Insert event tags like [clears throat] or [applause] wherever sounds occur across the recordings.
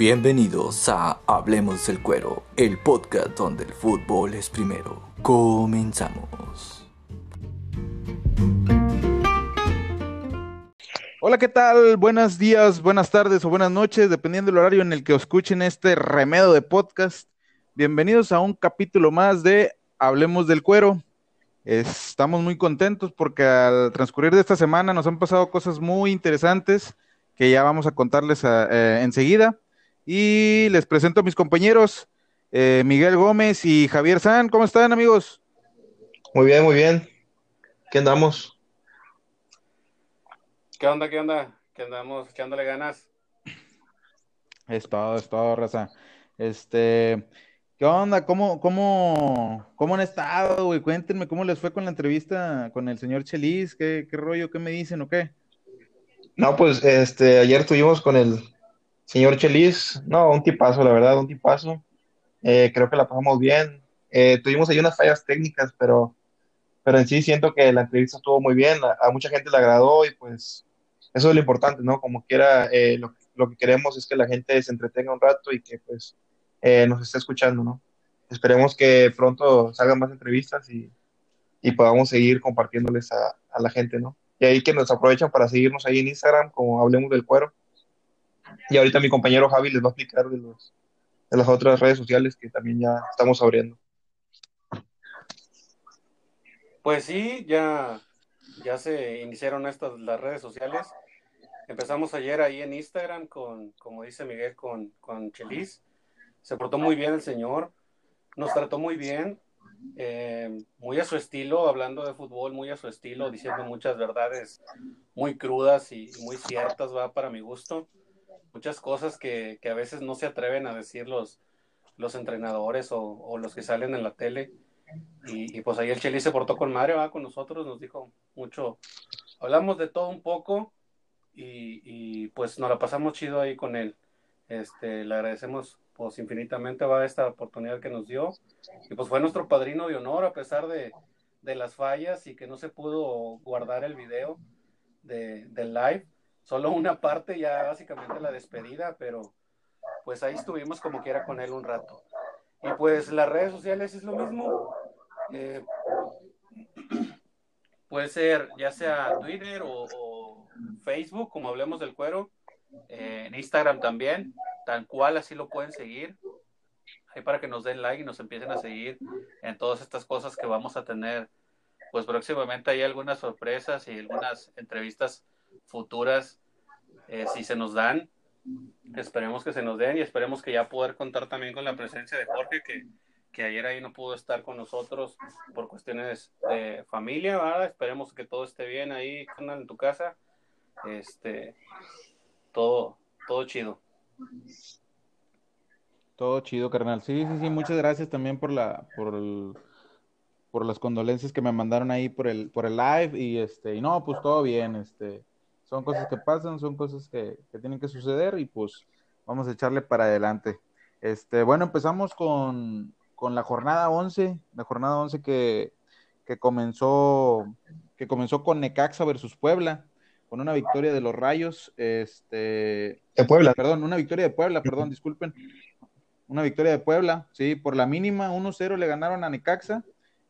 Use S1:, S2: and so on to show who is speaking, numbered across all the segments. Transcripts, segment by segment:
S1: Bienvenidos a Hablemos del Cuero, el podcast donde el fútbol es primero. Comenzamos.
S2: Hola, ¿qué tal? Buenos días, buenas tardes o buenas noches, dependiendo del horario en el que escuchen este remedo de podcast. Bienvenidos a un capítulo más de Hablemos del Cuero. Estamos muy contentos porque al transcurrir de esta semana nos han pasado cosas muy interesantes que ya vamos a contarles eh, enseguida. Y les presento a mis compañeros, eh, Miguel Gómez y Javier San. ¿Cómo están, amigos?
S3: Muy bien, muy bien. ¿Qué andamos?
S4: ¿Qué onda, qué onda? ¿Qué andamos? ¿Qué onda le ganas?
S2: Es todo, es todo, raza. Este, ¿qué onda? ¿Cómo, cómo, cómo han estado, güey? Cuéntenme cómo les fue con la entrevista con el señor Chelis. ¿Qué, qué rollo? ¿Qué me dicen o qué?
S3: No, pues, este, ayer estuvimos con el señor Chelis. No, un tipazo, la verdad, un tipazo. Eh, creo que la pasamos bien. Eh, tuvimos ahí unas fallas técnicas, pero, pero en sí siento que la entrevista estuvo muy bien. A, mucha gente le agradó y pues eso es lo importante, ¿no? Como quiera, eh, lo, que queremos es que la gente se entretenga un rato y que pues nos esté escuchando, ¿no? Esperemos que pronto salgan más entrevistas y, y podamos seguir compartiéndoles a, a, la gente, ¿no? Y ahí que nos aprovechan para seguirnos ahí en Instagram, como Hablemos del Cuero. Y ahorita mi compañero Javi les va a explicar de, los, de las otras redes sociales que también ya estamos abriendo.
S4: Pues sí, ya ya se iniciaron estas las redes sociales. Empezamos ayer ahí en Instagram con, como dice Miguel, con, con Chelis. Se portó muy bien el señor, nos trató muy bien, eh, muy a su estilo, hablando de fútbol, muy a su estilo, diciendo muchas verdades muy crudas y muy ciertas, va para mi gusto. Muchas cosas que, que a veces no se atreven a decir los, los entrenadores o, los que salen en la tele. Y, y, pues ahí el Cheli se portó con Mario, ¿va? con nosotros, nos dijo mucho. Hablamos de todo un poco y, y, pues nos la pasamos chido ahí con él. Este, le agradecemos pues infinitamente va esta oportunidad que nos dio. Y pues fue nuestro padrino de honor a pesar de, de las fallas y que no se pudo guardar el video de, del live. Solo una parte, ya básicamente la despedida, pero pues ahí estuvimos como quiera con él un rato. Y pues las redes sociales es lo mismo. Eh, puede ser ya sea Twitter o, Facebook, como hablemos del cuero, eh, en Instagram también, tal cual así lo pueden seguir. Ahí para que nos den like y nos empiecen a seguir en todas estas cosas que vamos a tener. Pues próximamente hay algunas sorpresas y algunas entrevistas futuras, eh, si se nos dan. Esperemos que se nos den y esperemos que ya poder contar también con la presencia de Jorge, que, que ayer ahí no pudo estar con nosotros por cuestiones de familia, ¿verdad? Esperemos que todo esté bien ahí, en tu casa. Este, todo, todo chido.
S2: Todo chido, carnal. Sí, sí, sí, muchas gracias también por la, por el, por las condolencias que me mandaron ahí por el, por el live y este, y no, pues todo bien, este, son cosas que pasan, son cosas que, que tienen que suceder y pues vamos a echarle para adelante. Este, bueno, empezamos con, con la jornada 11, la jornada 11 que, que, comenzó, que comenzó con Necaxa versus Puebla, con una victoria de los Rayos, este...
S3: De Puebla.
S2: Perdón, una victoria de Puebla, perdón, disculpen. Una victoria de Puebla, sí, por la mínima, 1-0 le ganaron a Necaxa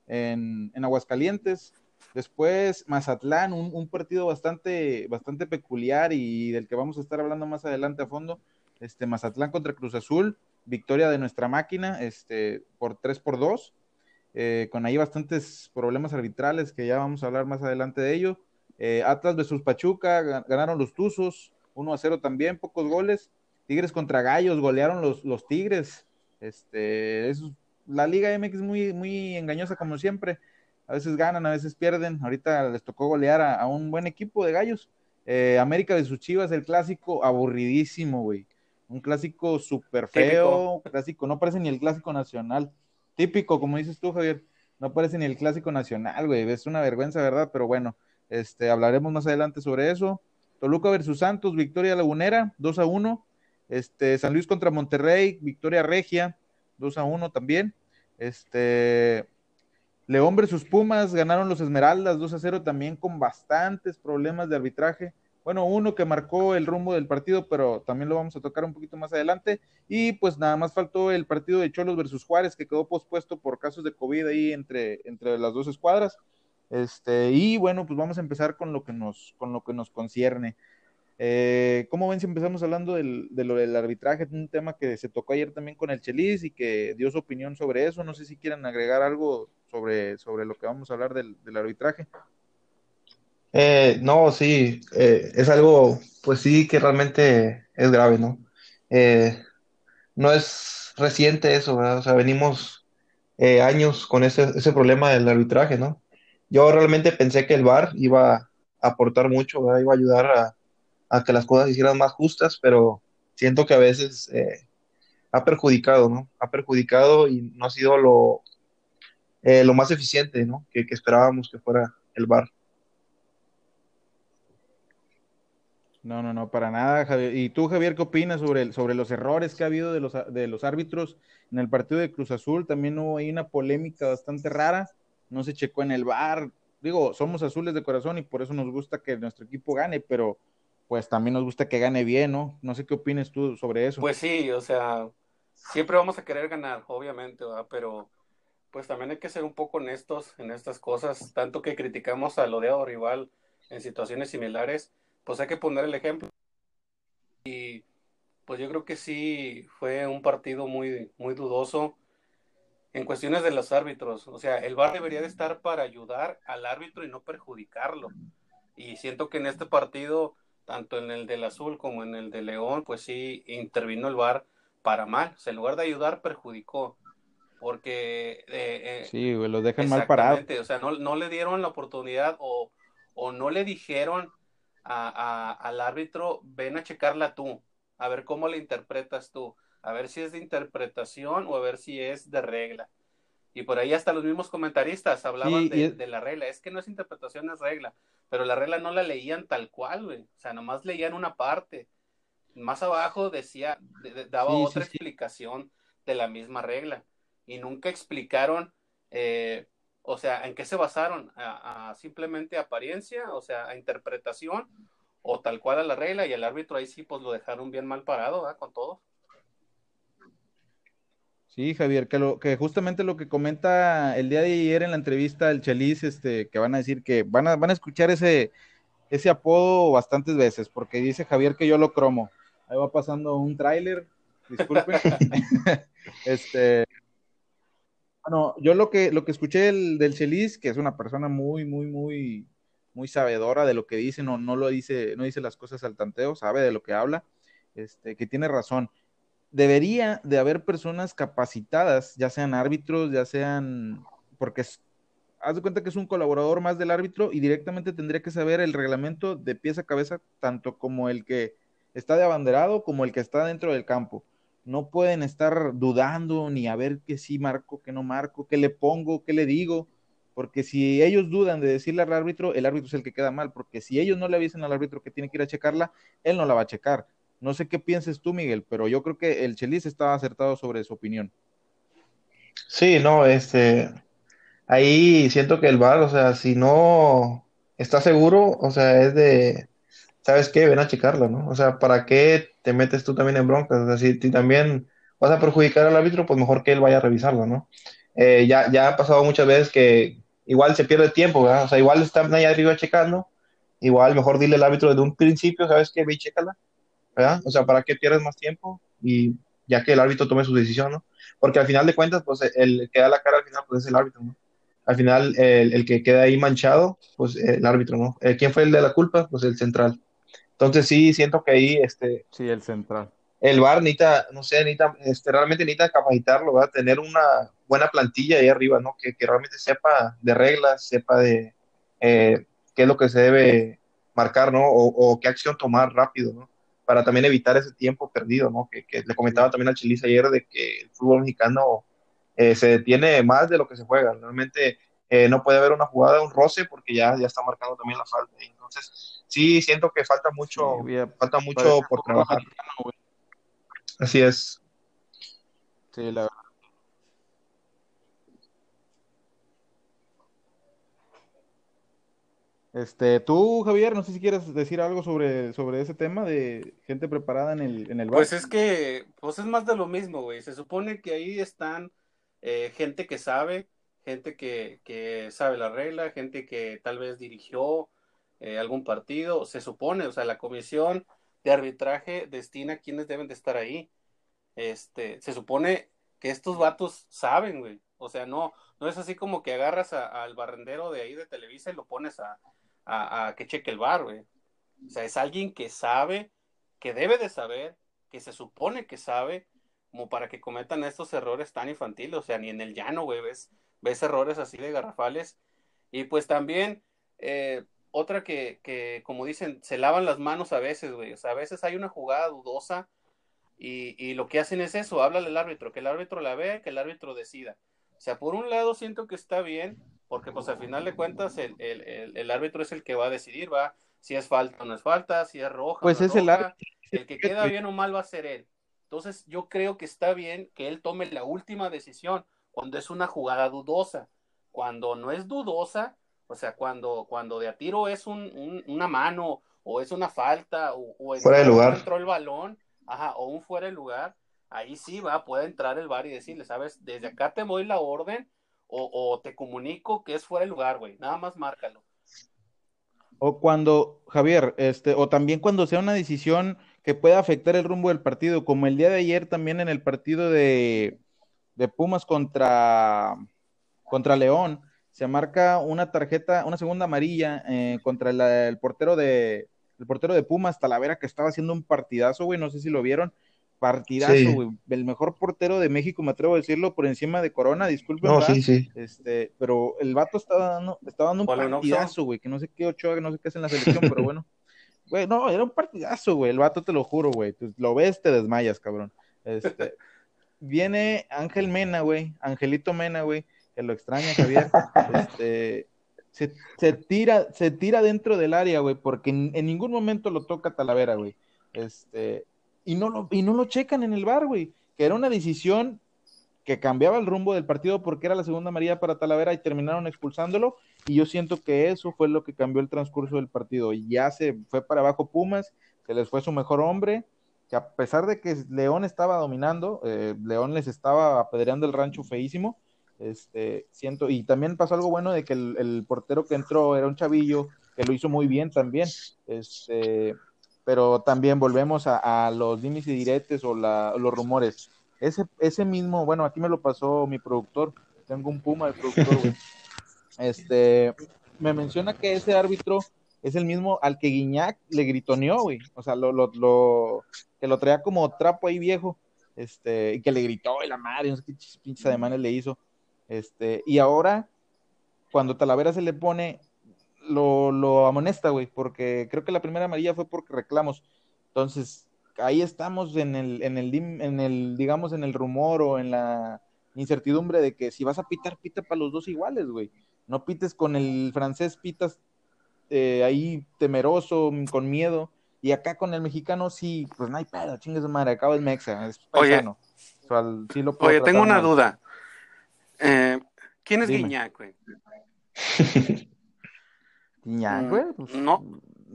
S2: en, en Aguascalientes. Después Mazatlán, un, un, partido bastante, bastante peculiar y del que vamos a estar hablando más adelante a fondo. Este, Mazatlán contra Cruz Azul, victoria de nuestra máquina este, por 3 por 2, eh, con ahí bastantes problemas arbitrales que ya vamos a hablar más adelante de ello. Eh, Atlas versus Pachuca, ganaron los Tuzos, 1 a 0 también, pocos goles. Tigres contra Gallos, golearon los, los Tigres. Este, es, la Liga MX muy, muy engañosa como siempre. A veces ganan, a veces pierden. Ahorita les tocó golear a, a un buen equipo de Gallos. Eh, América de sus Chivas, el clásico aburridísimo, güey. Un clásico súper feo, clásico, no parece ni el clásico nacional. Típico, como dices tú, Javier, no parece ni el clásico nacional, güey. Es una vergüenza, ¿verdad? Pero bueno, este, hablaremos más adelante sobre eso. Toluca versus Santos, victoria lagunera, 2 a 1. Este, San Luis contra Monterrey, victoria regia, 2 a 1 también. Este, León versus Pumas, ganaron los Esmeraldas 2 a 0 también con bastantes problemas de arbitraje. bueno, uno que marcó el rumbo del partido, pero también lo vamos a tocar un poquito más adelante. Y pues nada más faltó el partido de Cholos versus Juárez, que quedó pospuesto por casos de COVID ahí entre, entre las dos escuadras. Este, y bueno, pues vamos a empezar con lo que nos, con lo que nos concierne. Eh, ¿Cómo ven si empezamos hablando del, de lo del arbitraje? Un tema que se tocó ayer también con el Chelis y que dio su opinión sobre eso. No sé si quieren agregar algo sobre, sobre lo que vamos a hablar del, del arbitraje.
S3: Eh, no, sí, eh, es algo, pues sí, que realmente es grave, ¿no? Eh, no es reciente eso, ¿verdad? O sea, venimos eh, años con ese, ese problema del arbitraje, ¿no? Yo realmente pensé que el VAR iba a aportar mucho, ¿verdad? Iba a ayudar a, a que las cosas se hicieran más justas, pero siento que a veces eh, ha perjudicado, ¿no? Ha perjudicado y no ha sido lo, eh, lo más eficiente, ¿no? Que, que esperábamos que fuera el VAR.
S2: No, no, no, para nada, Javier. ¿Y tú, Javier, qué opinas sobre, el- sobre los errores que ha habido de los, de los árbitros en el partido de Cruz Azul? También hubo ahí una polémica bastante rara, no se checó en el VAR. Digo, somos azules de corazón y por eso nos gusta que nuestro equipo gane, pero pues también nos gusta que gane bien, ¿no? No sé qué opinas tú sobre eso.
S4: Pues sí, o sea, siempre vamos a querer ganar, obviamente, ¿verdad? Pero pues también hay que ser un poco honestos en estas cosas, tanto que criticamos al odiado rival en situaciones similares, pues hay que poner el ejemplo. Y pues yo creo que sí fue un partido muy, muy dudoso en cuestiones de los árbitros. O sea, el VAR debería de estar para ayudar al árbitro y no perjudicarlo. Y siento que en este partido, tanto en el del Azul como en el de León, pues sí intervino el VAR para mal. O sea, en lugar de ayudar, perjudicó. Porque eh, eh,
S2: Sí, güey, los dejan mal parados.
S4: O sea, no, no le dieron la oportunidad o, o no le dijeron a, a- al árbitro, ven a checarla tú, a ver cómo la interpretas tú, a ver si es de interpretación o a ver si es de regla. Y por ahí hasta los mismos comentaristas hablaban
S2: Sí,
S4: de,
S2: es-
S4: de la regla. Es que no es interpretación, es regla. Pero la regla no la leían tal cual, güey. O sea, nomás leían una parte. Más abajo decía, de- de- daba
S2: Sí,
S4: otra
S2: sí.
S4: explicación de la misma regla. Y nunca explicaron, eh, o sea, en qué se basaron. A, a simplemente apariencia, o sea, a interpretación, o tal cual a la regla. Y el árbitro ahí sí, pues lo dejaron bien mal parado, ¿verdad? Con todo.
S2: Sí, Javier, que, lo, que justamente lo que comenta el día de ayer en la entrevista el Chelis, este, que van a decir que van a, van a escuchar ese, ese apodo bastantes veces, porque dice Javier que yo lo cromo. Ahí va pasando un tráiler, disculpen. [laughs] [laughs] este, bueno, yo lo que, lo que escuché del, del Chelis, que es una persona muy, muy, muy, muy sabedora de lo que dice, no, no lo dice, no dice las cosas al tanteo, sabe de lo que habla, este, que tiene razón debería de haber personas capacitadas, ya sean árbitros, ya sean, porque es, haz de cuenta que es un colaborador más del árbitro y directamente tendría que saber el reglamento de pies a cabeza, tanto como el que está de abanderado como el que está dentro del campo. No pueden estar dudando ni a ver que sí marco, que no marco, qué le pongo, qué le digo, porque si ellos dudan de decirle al árbitro, el árbitro es el que queda mal, porque si ellos no le avisen al árbitro que tiene que ir a checarla, él no la va a checar. No sé qué pienses tú, Miguel, pero yo creo que el Chelis estaba acertado sobre su opinión.
S3: Sí, no, este, ahí siento que el VAR, o sea, si no está seguro, o sea, es de, ¿sabes qué? Ven a checarlo, ¿no? O sea, ¿para qué te metes tú también en broncas? O sea, si, si también vas a perjudicar al árbitro, pues mejor que él vaya a revisarlo, ¿no? Eh, ya, ya ha pasado muchas veces que igual se pierde tiempo, ¿verdad? O sea, igual están ahí arriba checando, igual mejor dile al árbitro desde un principio, ¿sabes qué? Ve y chécala, ¿verdad? O sea, ¿para qué pierdes más tiempo? Y ya que el árbitro tome su decisión, ¿no? Porque al final de cuentas, pues el que da la cara al final, pues es el árbitro, ¿no? Al final, el, el que queda ahí manchado, pues el árbitro, ¿no? Eh, ¿Quién fue el de la culpa? Pues el central. Entonces sí, siento que ahí, este,
S2: Sí, el central.
S3: el VAR necesita, no sé, necesita, este, realmente necesita capacitarlo, ¿verdad? Tener una buena plantilla ahí arriba, ¿no? Que, que realmente sepa de reglas, sepa de eh, qué es lo que se debe marcar, ¿no? O, o qué acción tomar rápido, ¿no? Para también evitar ese tiempo perdido, ¿no? Que, que le comentaba también al Chilis ayer de que el fútbol mexicano eh, se detiene más de lo que se juega. Realmente eh, no puede haber una jugada, un roce, porque ya, ya está marcando también la falta. Entonces, sí, siento que falta mucho,
S2: Sí,
S3: falta mucho por trabajar.
S2: americano.
S3: Así es.
S2: Sí, la verdad. Este, tú, Javier, no sé si quieres decir algo sobre, sobre ese tema de gente preparada en el, en el bar.
S4: Pues es que, pues es más de lo mismo, güey. Se supone que ahí están eh, gente que sabe, gente que, que sabe la regla, gente que tal vez dirigió eh, algún partido, se supone, o sea, la comisión de arbitraje destina quienes deben de estar ahí. Este, se supone que estos vatos saben, güey. O sea, no, no es así como que agarras al barrendero de ahí de Televisa y lo pones a, a, que cheque el bar, güey. O sea, es alguien que sabe, que debe de saber, que se supone que sabe, como para que cometan estos errores tan infantiles. O sea, ni en el llano, güey, ves, ves errores así de garrafales. Y pues también, eh, otra que, que, como dicen, se lavan las manos a veces, güey. O sea, a veces hay una jugada dudosa y, y lo que hacen es eso, háblale al árbitro, que el árbitro la vea, que el árbitro decida. O sea, por un lado siento que está bien, porque pues al final de cuentas el, el, el, el, árbitro es el que va a decidir, va, si es falta o no es falta, si es roja.
S2: Pues
S4: no
S2: es, es
S4: roja,
S2: el
S4: el que queda bien o mal va a ser él. Entonces yo creo que está bien que él tome la última decisión cuando es una jugada dudosa. Cuando no es dudosa, o sea, cuando, cuando de a tiro es un, un, una mano o es una falta o, o
S3: fuera de lugar.
S4: entró el balón, ajá, o un fuera de lugar, ahí sí va, puede entrar el bar y decirle, sabes, desde acá te doy la orden o, o te comunico que es fuera de lugar, güey, nada más márcalo.
S2: O cuando, Javier, este, o también cuando sea una decisión que pueda afectar el rumbo del partido, como el día de ayer también en el partido de, de Pumas contra, contra León, se marca una tarjeta, una segunda amarilla eh, contra el, el, portero de el portero de Pumas, Talavera, que estaba haciendo un partidazo, güey, no sé si lo vieron, partidazo,
S3: Sí.
S2: güey, el mejor portero de México, me atrevo a decirlo, por encima de Corona,
S3: sí.
S2: Este, pero el vato estaba dando, estaba dando un partidazo, güey, que no sé qué Ochoa, que no sé qué hace en la selección, pero bueno. [laughs] Güey, no, era un partidazo, güey, el vato te lo juro, güey. Tú lo ves, te desmayas, cabrón. Este, viene Ángel Mena, güey, Angelito Mena, güey, que lo extraña, Javier. [laughs] Este, se, se tira, se tira dentro del área, güey, porque en, en ningún momento lo toca Talavera, güey. Este, y no lo, y no lo checan en el bar, güey, que era una decisión que cambiaba el rumbo del partido porque era la segunda amarilla para Talavera y terminaron expulsándolo. Y yo siento que eso fue lo que cambió el transcurso del partido. Y ya se fue para abajo Pumas, se les fue su mejor hombre, que a pesar de que León estaba dominando, eh, León les estaba apedreando el rancho feísimo. Este, siento, y también pasó algo bueno de que el, el portero que entró era un chavillo, que lo hizo muy bien también. Este, pero también volvemos a, a los dimes y diretes o la, los rumores. Ese, ese mismo, bueno, aquí me lo pasó mi productor, tengo un puma de productor, güey. [laughs] Este, me menciona que ese árbitro es el mismo al que Guiñac le gritoneó, güey. O sea, lo, lo, lo, que lo traía como trapo ahí viejo, este, y que le gritó y la madre, no sé qué pinches ademanes le hizo. Este, y ahora, cuando Talavera se le pone, lo, lo amonesta, güey, porque creo que la primera amarilla fue porque reclamos. Entonces, ahí estamos en el, en el, en el, digamos, en el rumor o en la incertidumbre de que si vas a pitar, pita para los dos iguales, güey. No pites con el francés, pitas eh, ahí temeroso, con miedo. Y acá con el mexicano, sí, pues no hay pedo, chingue su madre, acaba el mexa, es paisano. O sea, sí lo puedo
S4: Oye, tengo una
S2: mal.
S4: duda. Eh, ¿Quién es
S2: Dime.
S4: Guiñac, güey? [laughs]
S2: Guiñac,
S4: Mm,
S2: güey, pues,
S4: no.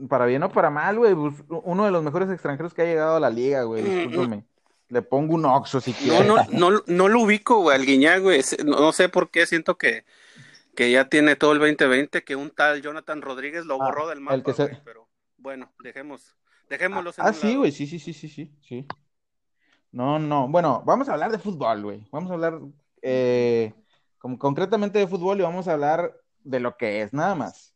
S2: para bien o para mal, güey, pues, uno de los mejores extranjeros que ha llegado a la liga, güey,
S4: Mm,
S2: discúlpame. Le pongo un oxo si
S4: No,
S2: quieres.
S4: no, no, no lo ubico, güey, al Guiñac, güey. No, no sé por qué siento que, que ya tiene todo el 2020, que un tal Jonathan Rodríguez lo
S2: Ah,
S4: borró del mapa,
S2: el que se-
S4: güey, pero bueno, dejemos, dejémoslo en
S2: Ah,
S4: un
S2: sí,
S4: lado.
S2: güey, sí, sí, sí, sí, sí, sí. No, no, bueno, vamos a hablar de fútbol, güey. Vamos a hablar eh, como concretamente de fútbol y vamos a hablar de lo que es, nada más.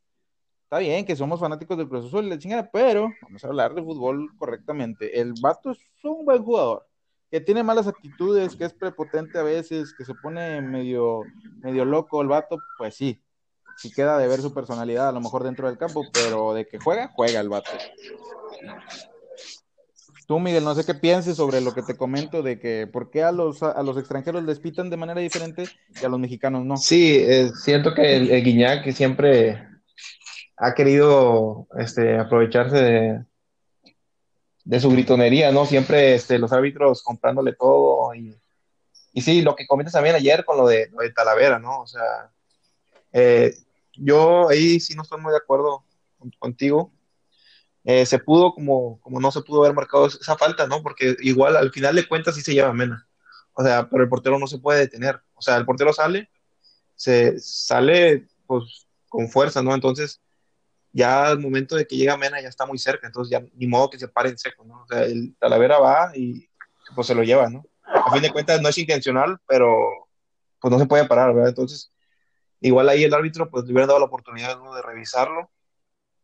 S2: Está bien que somos fanáticos del Cruz Azul y la chingada, pero vamos a hablar de fútbol correctamente. El vato es un buen jugador, que tiene malas actitudes, que es prepotente a veces, que se pone medio, medio loco el vato, pues sí. Sí queda de ver su personalidad a lo mejor dentro del campo, pero de que juega, juega el vato. Tú, Miguel, no sé qué pienses sobre lo que te comento de que por qué a los, a los extranjeros les pitan de manera diferente y a los mexicanos no.
S3: Sí, eh, siento que el, el Guiñac siempre ha querido este, aprovecharse de, de su gritonería, ¿no? Siempre este, los árbitros comprándole todo. Y, y sí, lo que comentas también ayer con lo de, lo de Talavera, ¿no? O sea, eh, yo ahí sí no estoy muy de acuerdo contigo, eh, se pudo como, como no se pudo haber marcado esa falta, ¿no? Porque igual al final de cuentas sí se lleva Mena. O sea, pero el portero no se puede detener. O sea, el portero sale, se sale pues con fuerza, ¿no? Entonces, ya al momento de que llega Mena ya está muy cerca, entonces ya ni modo que se pare en seco, ¿no? O sea, el Talavera va y pues se lo lleva, ¿no? A fin de cuentas no es intencional, pero pues no se puede parar, ¿verdad? Entonces, igual ahí el árbitro pues le hubiera dado la oportunidad de revisarlo.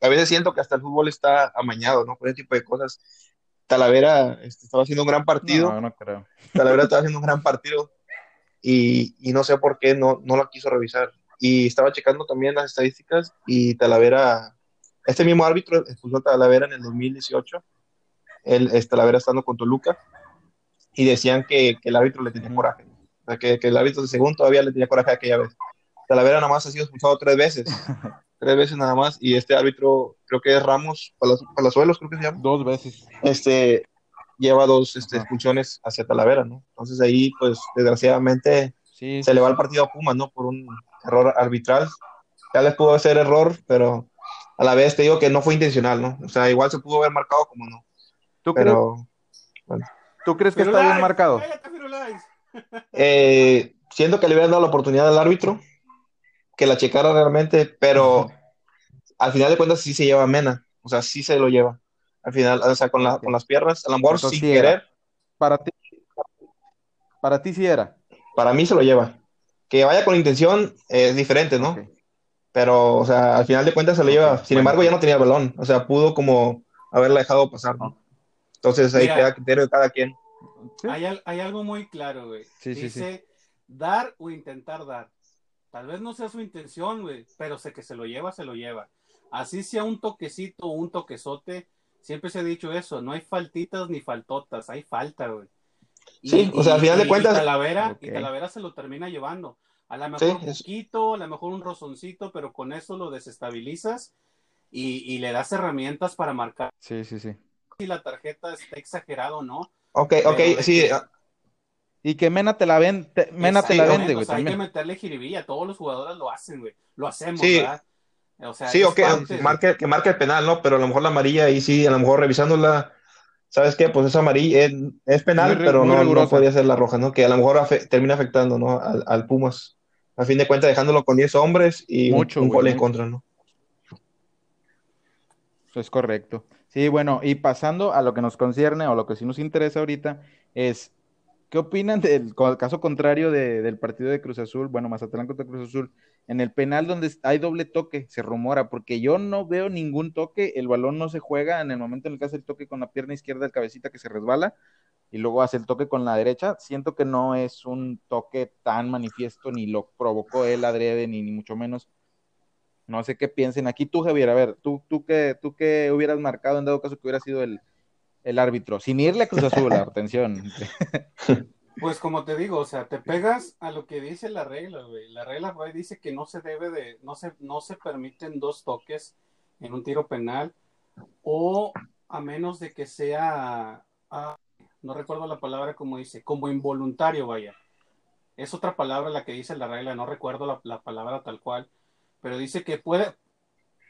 S3: A veces siento que hasta el fútbol está amañado, ¿no? Por ese tipo de cosas. Talavera este, estaba haciendo un gran partido.
S2: No, no creo.
S3: Talavera estaba [laughs] haciendo un gran partido y, y no sé por qué no, no lo quiso revisar. Y estaba checando también las estadísticas y Talavera, este mismo árbitro expulsó a Talavera en el 2018, el, este, Talavera estando con Toluca, y decían que, que el árbitro le tenía coraje, o sea, que, que, el árbitro de segundo todavía le tenía coraje aquella vez. Talavera nada más ha sido expulsado tres veces, [laughs] tres veces nada más, y este árbitro, creo que es Ramos Palazuelos, creo que se llama.
S2: Dos veces.
S3: Este, lleva dos este, expulsiones hacia Talavera, ¿no? Entonces ahí, pues, desgraciadamente, sí, se le va el partido a Pumas, ¿no? Por un error arbitral. Ya les pudo ser error, pero a la vez te digo que no fue intencional, ¿no? O sea, igual se pudo haber marcado como no.
S2: ¿Tú
S3: pero,
S2: crees, bueno. ¿tú crees que está bien marcado?
S3: Eh, siento que le hubieran dado la oportunidad al árbitro que la checara realmente, pero al final de cuentas sí se lleva Mena, o sea, sí se lo lleva. Al final, o sea, con, la, con las piernas, a lo mejor sin
S2: sí
S3: querer.
S2: Para ti, para ti sí era.
S3: Para mí se lo lleva. Que vaya con intención es diferente, ¿no? Okay. Pero, o sea, al final de cuentas se lo okay. lleva. Sin embargo, ya no tenía el balón. O sea, pudo como haberla dejado pasar, ¿no? Entonces ahí Mira, queda criterio de cada quien.
S4: ¿Sí? Hay, hay, algo muy claro, güey.
S2: Sí,
S4: Dice
S2: sí,
S4: dar o intentar dar. Tal vez no sea su intención, güey, pero sé que se lo lleva, se lo lleva. Así sea un toquecito o un toquezote, siempre se ha dicho eso, no hay faltitas ni faltotas, hay falta, güey.
S3: Y, sí, o sea, al final
S4: y,
S3: de cuentas.
S4: Y Talavera, okay. y Talavera se lo termina llevando. A lo mejor sí, un poquito, a lo mejor un rozoncito, pero con eso lo desestabilizas y, y, le das herramientas para marcar.
S2: Sí, sí, sí.
S4: Si la tarjeta está exagerado o no.
S3: Ok, ok, sí.
S2: Que... Y que Mena te la, ven, te, Mena te la vende, güey.
S4: O sea, hay que meterle jiribilla, todos los jugadores lo hacen, güey. Lo hacemos, sí. ¿verdad?
S3: O sea, sí, ok, parte... marque, que marque el penal, ¿no? Pero a lo mejor la amarilla ahí sí, a lo mejor revisándola, ¿sabes qué? Pues esa amarilla es, es penal, muy, pero muy no, no, podría ser la roja, ¿no? Que a lo mejor afe termina afectando, ¿no? Al, al, Pumas. A fin de cuentas, dejándolo con 10 hombres y Mucho, un, un gol en contra, ¿no?
S2: Es correcto. Sí, bueno, y pasando a lo que nos concierne o lo que sí nos interesa ahorita, es ¿Qué opinan del caso contrario de, del partido de Cruz Azul? Bueno, Mazatlán contra Cruz Azul, en el penal donde hay doble toque, se rumora, porque yo no veo ningún toque, el balón no se juega en el momento en el que hace el toque con la pierna izquierda del cabecita que se resbala y luego hace el toque con la derecha. Siento que no es un toque tan manifiesto, ni lo provocó él adrede, ni, ni mucho menos. No sé qué piensen. Aquí tú, Javier, a ver, tú, tú, qué, tú qué hubieras marcado en dado caso que hubiera sido el, el árbitro, sin irle a Cruz Azul, [laughs] atención.
S4: Pues como te digo, o sea, te pegas a lo que dice la regla, güey. La regla güey, dice que no se debe de, no se, no se permiten dos toques en un tiro penal o a menos de que sea, ah, no recuerdo la palabra como dice, como involuntario, vaya. Es otra palabra la que dice la regla, no recuerdo la, la palabra tal cual, pero dice que puede,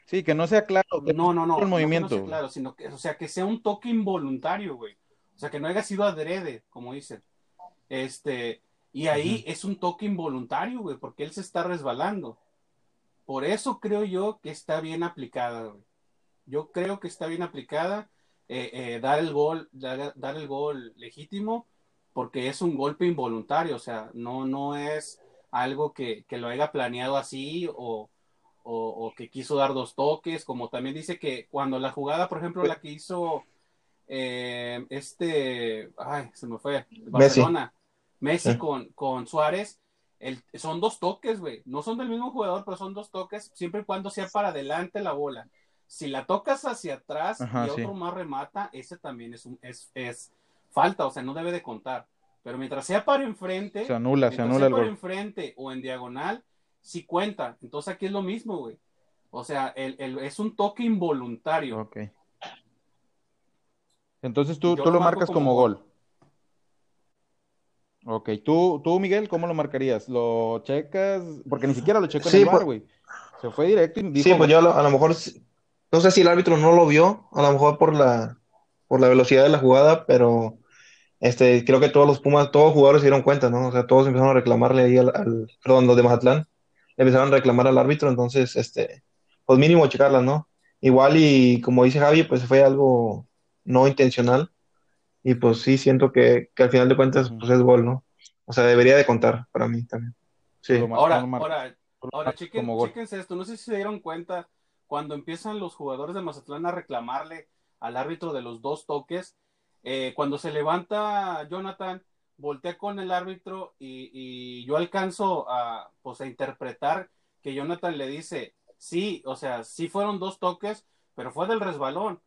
S2: Sí, que no sea claro. Que
S4: no, no, no.
S2: El movimiento.
S4: No, no sea claro, sino que, o sea, que sea un toque involuntario, güey. O sea, que no haya sido adrede, como dicen. Este, y ahí uh -huh. es un toque involuntario, güey, porque él se está resbalando. Por eso creo yo que está bien aplicada, güey. Yo creo que está bien aplicada. Eh, eh, dar el gol, dar, dar, el gol legítimo, porque es un golpe involuntario, o sea, no, no es algo que, que lo haya planeado así o, o, o, que quiso dar dos toques, como también dice que cuando la jugada, por ejemplo, la que hizo eh, este, ay, se me fue, Barcelona, Messi, Messi ¿Eh? con, con, Suárez, el, son dos toques, güey, no son del mismo jugador, pero son dos toques, siempre y cuando sea para adelante la bola. Si la tocas hacia atrás Ajá, y otro sí. más remata, ese también es, un, es, es falta, o sea, no debe de contar. Pero mientras sea para enfrente,
S2: se anula, se anula
S4: sea
S2: el
S4: para
S2: gol.
S4: enfrente o en diagonal, sí cuenta. Entonces aquí es lo mismo, güey. O sea, el, el, es un toque involuntario.
S2: Ok. Entonces tú, tú lo, marcas como, como gol. gol. Ok, ¿Tú, tú, Miguel, ¿cómo lo marcarías? ¿Lo checas? Porque ni siquiera lo checó
S3: sí,
S2: en el bar, güey. Se fue directo y dijo,
S3: Sí, pues yo a lo, a lo mejor no sé si el árbitro no lo vio, a lo mejor por la, por la velocidad de la jugada, pero este, creo que todos los Pumas, todos los jugadores se dieron cuenta, ¿no? O sea, todos empezaron a reclamarle ahí al, al perdón, los de Mazatlán, empezaron a reclamar al árbitro, entonces, este, pues mínimo checarla, ¿no? Igual y como dice Javi, pues fue algo no intencional y pues sí siento que, que al final de cuentas pues es gol, ¿no? O sea, debería de contar para mí también. Sí.
S4: Ahora, ahora, ahora, chequen, chequense esto, no sé si se dieron cuenta cuando empiezan los jugadores de Mazatlán a reclamarle al árbitro de los dos toques, eh, cuando se levanta Jonathan, voltea con el árbitro y, y, yo alcanzo a, pues, a interpretar que Jonathan le dice, sí, o sea, sí fueron dos toques, pero fue del resbalón.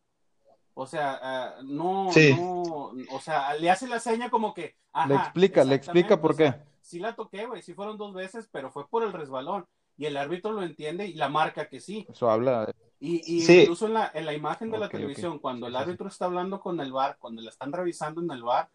S4: O sea, uh, no, no, o sea, le hace la seña como que.
S2: Ajá, le explica, le explica por qué.
S4: sí la toqué, güey, sí fueron dos veces, pero fue por el resbalón. Y el árbitro lo entiende y la marca que sí.
S2: Eso habla.
S4: Y, y sí. incluso en la, en la imagen de okay, la televisión, okay. cuando el árbitro está hablando con el bar, cuando la están revisando en el bar,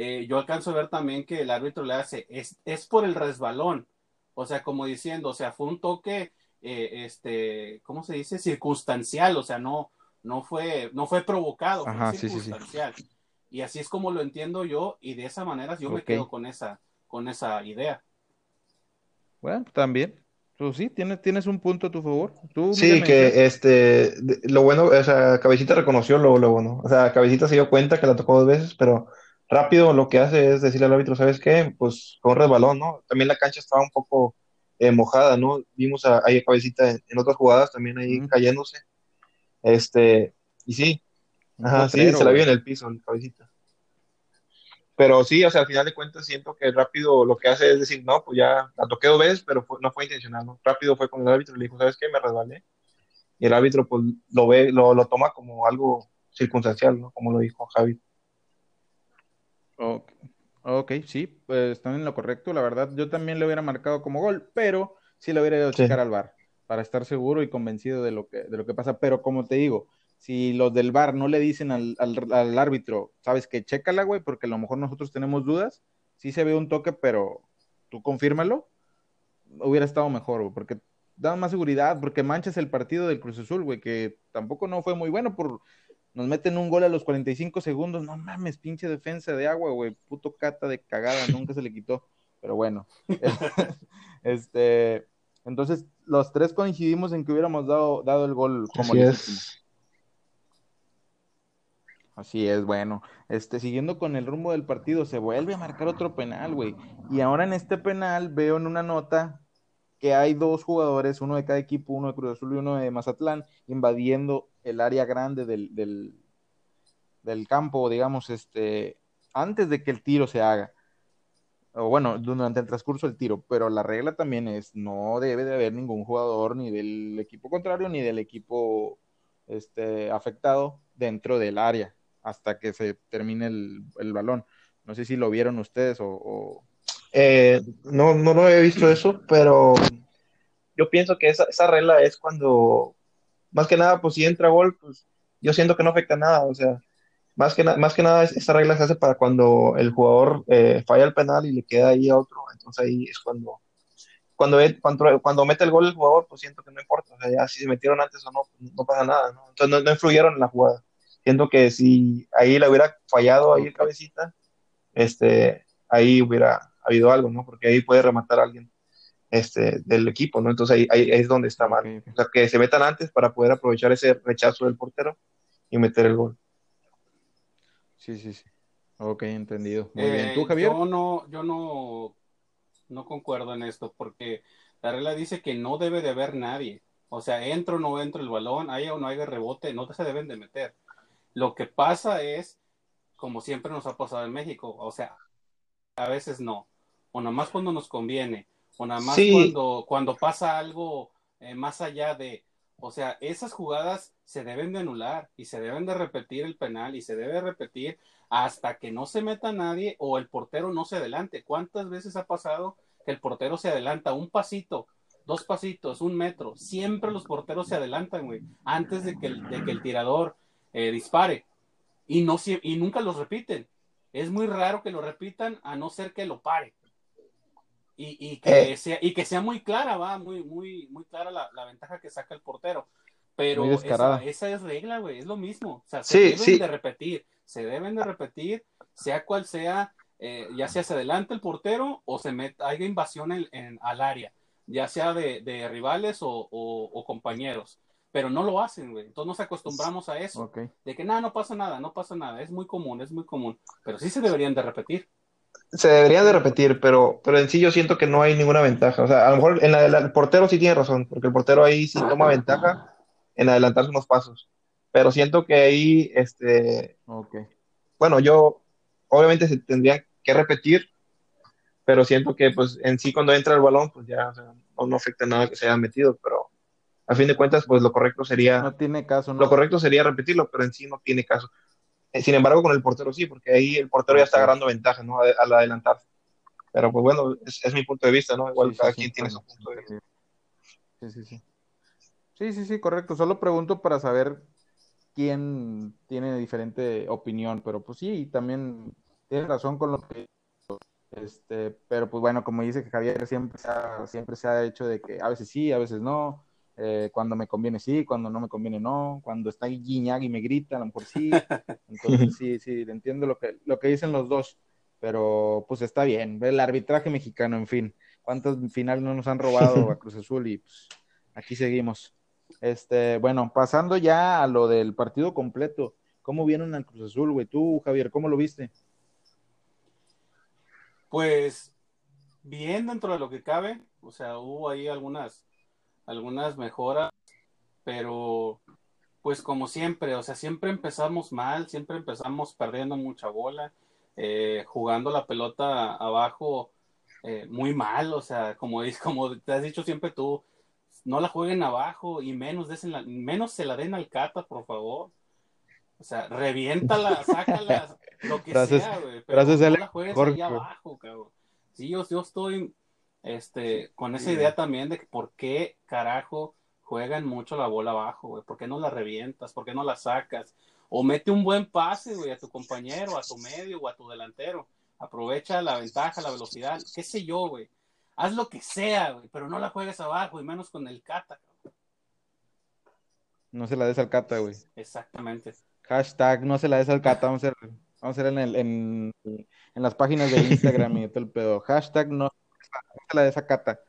S4: eh, yo alcanzo a ver también que el árbitro le hace, es, es por el resbalón. O sea, como diciendo, o sea, fue un toque, eh, este, ¿cómo se dice? Circunstancial, o sea, no, no fue, no fue provocado, fue
S2: Ajá,
S4: circunstancial.
S2: Sí, sí, sí.
S4: Y así es como lo entiendo yo, y de esa manera yo okay. me quedo con esa, con esa idea.
S2: Bueno, también. Tú sí, tienes, tienes un punto a tu favor. Tú,
S3: sí, que este, lo bueno, o sea, Cabecita reconoció lo, lo bueno. O sea, Cabecita se dio cuenta que la tocó dos veces, pero rápido lo que hace es decirle al árbitro, ¿sabes qué? Pues corre el balón, ¿no? También la cancha estaba un poco eh, mojada, ¿no? Vimos a, ahí a Cabecita en, en, otras jugadas también ahí mm. cayéndose. Este, y sí, ajá, Botero, sí, se la vio en el piso, en cabecita. Pero sí, o sea, al final de cuentas siento que rápido lo que hace es decir, no, pues ya la toqué dos veces, pero fue, no fue intencional, ¿no? Rápido fue con el árbitro y le dijo, ¿sabes qué? Me resbalé. Y el árbitro, pues, lo ve, lo, lo toma como algo circunstancial, ¿no? Como lo dijo Javi.
S2: Ok, okay sí, pues están en lo correcto. La verdad, yo también le hubiera marcado como gol, pero sí le hubiera ido a checar al bar para estar seguro y convencido de lo que, de lo que pasa. Pero como te digo, si los del bar no le dicen al, al, al árbitro, sabes que chécala, güey, porque a lo mejor nosotros tenemos dudas, sí se ve un toque, pero tú confírmalo, hubiera estado mejor, güey, porque da más seguridad, porque manchas el partido del Cruz Azul, güey, que tampoco no fue muy bueno por nos meten un gol a los 45 segundos, no mames, pinche defensa de agua, güey, puto cata de cagada, nunca se le quitó, pero bueno, [laughs] este, entonces los tres coincidimos en que hubiéramos dado, dado el gol como
S3: Así es.
S2: Así es, bueno. Este, siguiendo con el rumbo del partido, se vuelve a marcar otro penal, güey. Y ahora en este penal veo en una nota que hay dos jugadores, uno de cada equipo, uno de Cruz Azul y uno de Mazatlán, invadiendo el área grande del, del, campo, digamos, este, antes de que el tiro se haga. O bueno, durante el transcurso del tiro, pero la regla también es, no debe de haber ningún jugador ni del equipo contrario ni del equipo este, afectado dentro del área hasta que se termine el, el balón. No sé si lo vieron ustedes o... o...
S3: Eh, no, no lo he visto eso, pero yo pienso que esa, esa regla es cuando, más que nada, pues si entra gol, pues yo siento que no afecta nada, o sea, más que, más que nada esa regla se hace para cuando el jugador eh, falla el penal y le queda ahí a otro, entonces ahí es cuando, cuando, cuando, cuando mete el gol el jugador, pues siento que no importa, o sea, ya si se metieron antes o no, pues no pasa nada, ¿no? entonces no, no influyeron en la jugada. Siento que si ahí le hubiera fallado ahí el cabecita, este, ahí hubiera habido algo, ¿no? Porque ahí puede rematar a alguien este, del equipo, ¿no? Entonces ahí, ahí, es donde está mal. Okay. O sea, que se metan antes para poder aprovechar ese rechazo del portero y meter el gol.
S2: Sí, sí, sí. Ok, entendido. Muy eh, bien. ¿Tú, Javier?
S4: Yo no, yo no, no concuerdo en esto, porque la regla dice que no debe de haber nadie. O sea, entro o no entro el balón, haya o no haya rebote, no se deben de meter. Lo que pasa es, como siempre nos ha pasado en México, o sea, a veces no, o nada más cuando nos conviene, o nada más sí. cuando, cuando pasa algo eh, más allá de, o sea, esas jugadas se deben de anular y se deben de repetir el penal y se debe repetir hasta que no se meta nadie o el portero no se adelante. ¿Cuántas veces ha pasado que el portero se adelanta un pasito, dos pasitos, un metro? Siempre los porteros se adelantan, güey, antes de que el, de que el tirador eh, dispare y, no, y nunca los repiten. Es muy raro que lo repitan a no ser que lo pare. Y, y, que, eh. sea, y que sea muy clara, va, muy, muy, muy clara la, la, ventaja que saca el portero. Pero esa, esa es regla, güey, es lo mismo. O sea, se
S3: Sí,
S4: deben
S3: sí.
S4: de repetir, se deben de repetir, sea cual sea, eh, ya sea se adelante el portero o se meta, haya invasión en, en- al área, ya sea de, de rivales o, o- o compañeros. Pero no lo hacen, güey. Entonces nos acostumbramos a eso,
S2: Ok.
S4: de que nada, no pasa nada, no pasa nada. Es muy común, es muy común. Pero sí se deberían de repetir.
S3: Se deberían de repetir, pero, pero en sí yo siento que no hay ninguna ventaja. O sea, a lo mejor en la, la- el portero sí tiene razón, porque el portero ahí sí toma ventaja en adelantarse unos pasos. Pero siento que ahí, este,
S2: Ok.
S3: bueno, yo obviamente se tendría que repetir, pero siento que pues en sí cuando entra el balón, pues ya o sea, no, no afecta nada que se haya metido, pero a fin de cuentas, pues lo correcto sería,
S2: No tiene caso, ¿no?
S3: lo correcto sería repetirlo, pero en sí no tiene caso. Eh, Sin embargo, con el portero sí, porque ahí el portero ya está
S2: Ok.
S3: agarrando ventaja, ¿no? Al adelantarse. Pero pues bueno, es, es mi punto de vista, ¿no? Igual
S2: Sí,
S3: cada
S2: sí,
S3: quien tiene su punto de vista.
S2: Sí, sí, sí. Sí, sí, sí, correcto. Solo pregunto para saber quién tiene diferente opinión, pero pues sí, también tiene razón con lo que este, pero pues bueno, como dice que Javier siempre se ha, siempre se ha hecho de que a veces sí, a veces no, eh, cuando me conviene sí, cuando no me conviene no, cuando está Guiñac y me grita, a lo mejor sí, [laughs] entonces sí, sí, entiendo lo que, lo que dicen los dos, pero pues está bien, el arbitraje mexicano, en fin, cuántas finales no nos han robado a Cruz Azul y pues aquí seguimos. Este, bueno, pasando ya a lo del partido completo, ¿cómo vieron al Cruz Azul, güey? Tú, Javier, ¿cómo lo viste?
S4: Pues bien dentro de lo que cabe, o sea, hubo ahí algunas, algunas mejoras, pero pues como siempre, o sea, siempre empezamos mal, siempre empezamos perdiendo mucha bola, eh, jugando la pelota abajo eh, muy mal, o sea, como, [laughs] como te has dicho siempre tú, no la jueguen abajo y menos, désenla- menos se la den al Cata, por favor. O sea, reviéntala, sácala, [laughs] lo que sea, güey. Pero no la juegues ahí abajo, cabrón. Sí, yo, yo estoy este, con esa idea también de que por qué carajo juegan mucho la bola abajo, güey. ¿Por qué no la revientas? ¿Por qué no la sacas? O mete un buen pase, güey, a tu compañero, a tu medio o a tu delantero. Aprovecha la ventaja, la velocidad, qué sé yo, güey. Haz lo que sea, güey, pero no la juegues abajo y menos con el cata.
S2: No se la des al Cata, güey.
S4: Exactamente.
S2: Hashtag no se la des al Cata, vamos a hacer, vamos a hacer en, el- en, en las páginas de Instagram y todo el pedo. Hashtag no, [laughs] la des a Cata.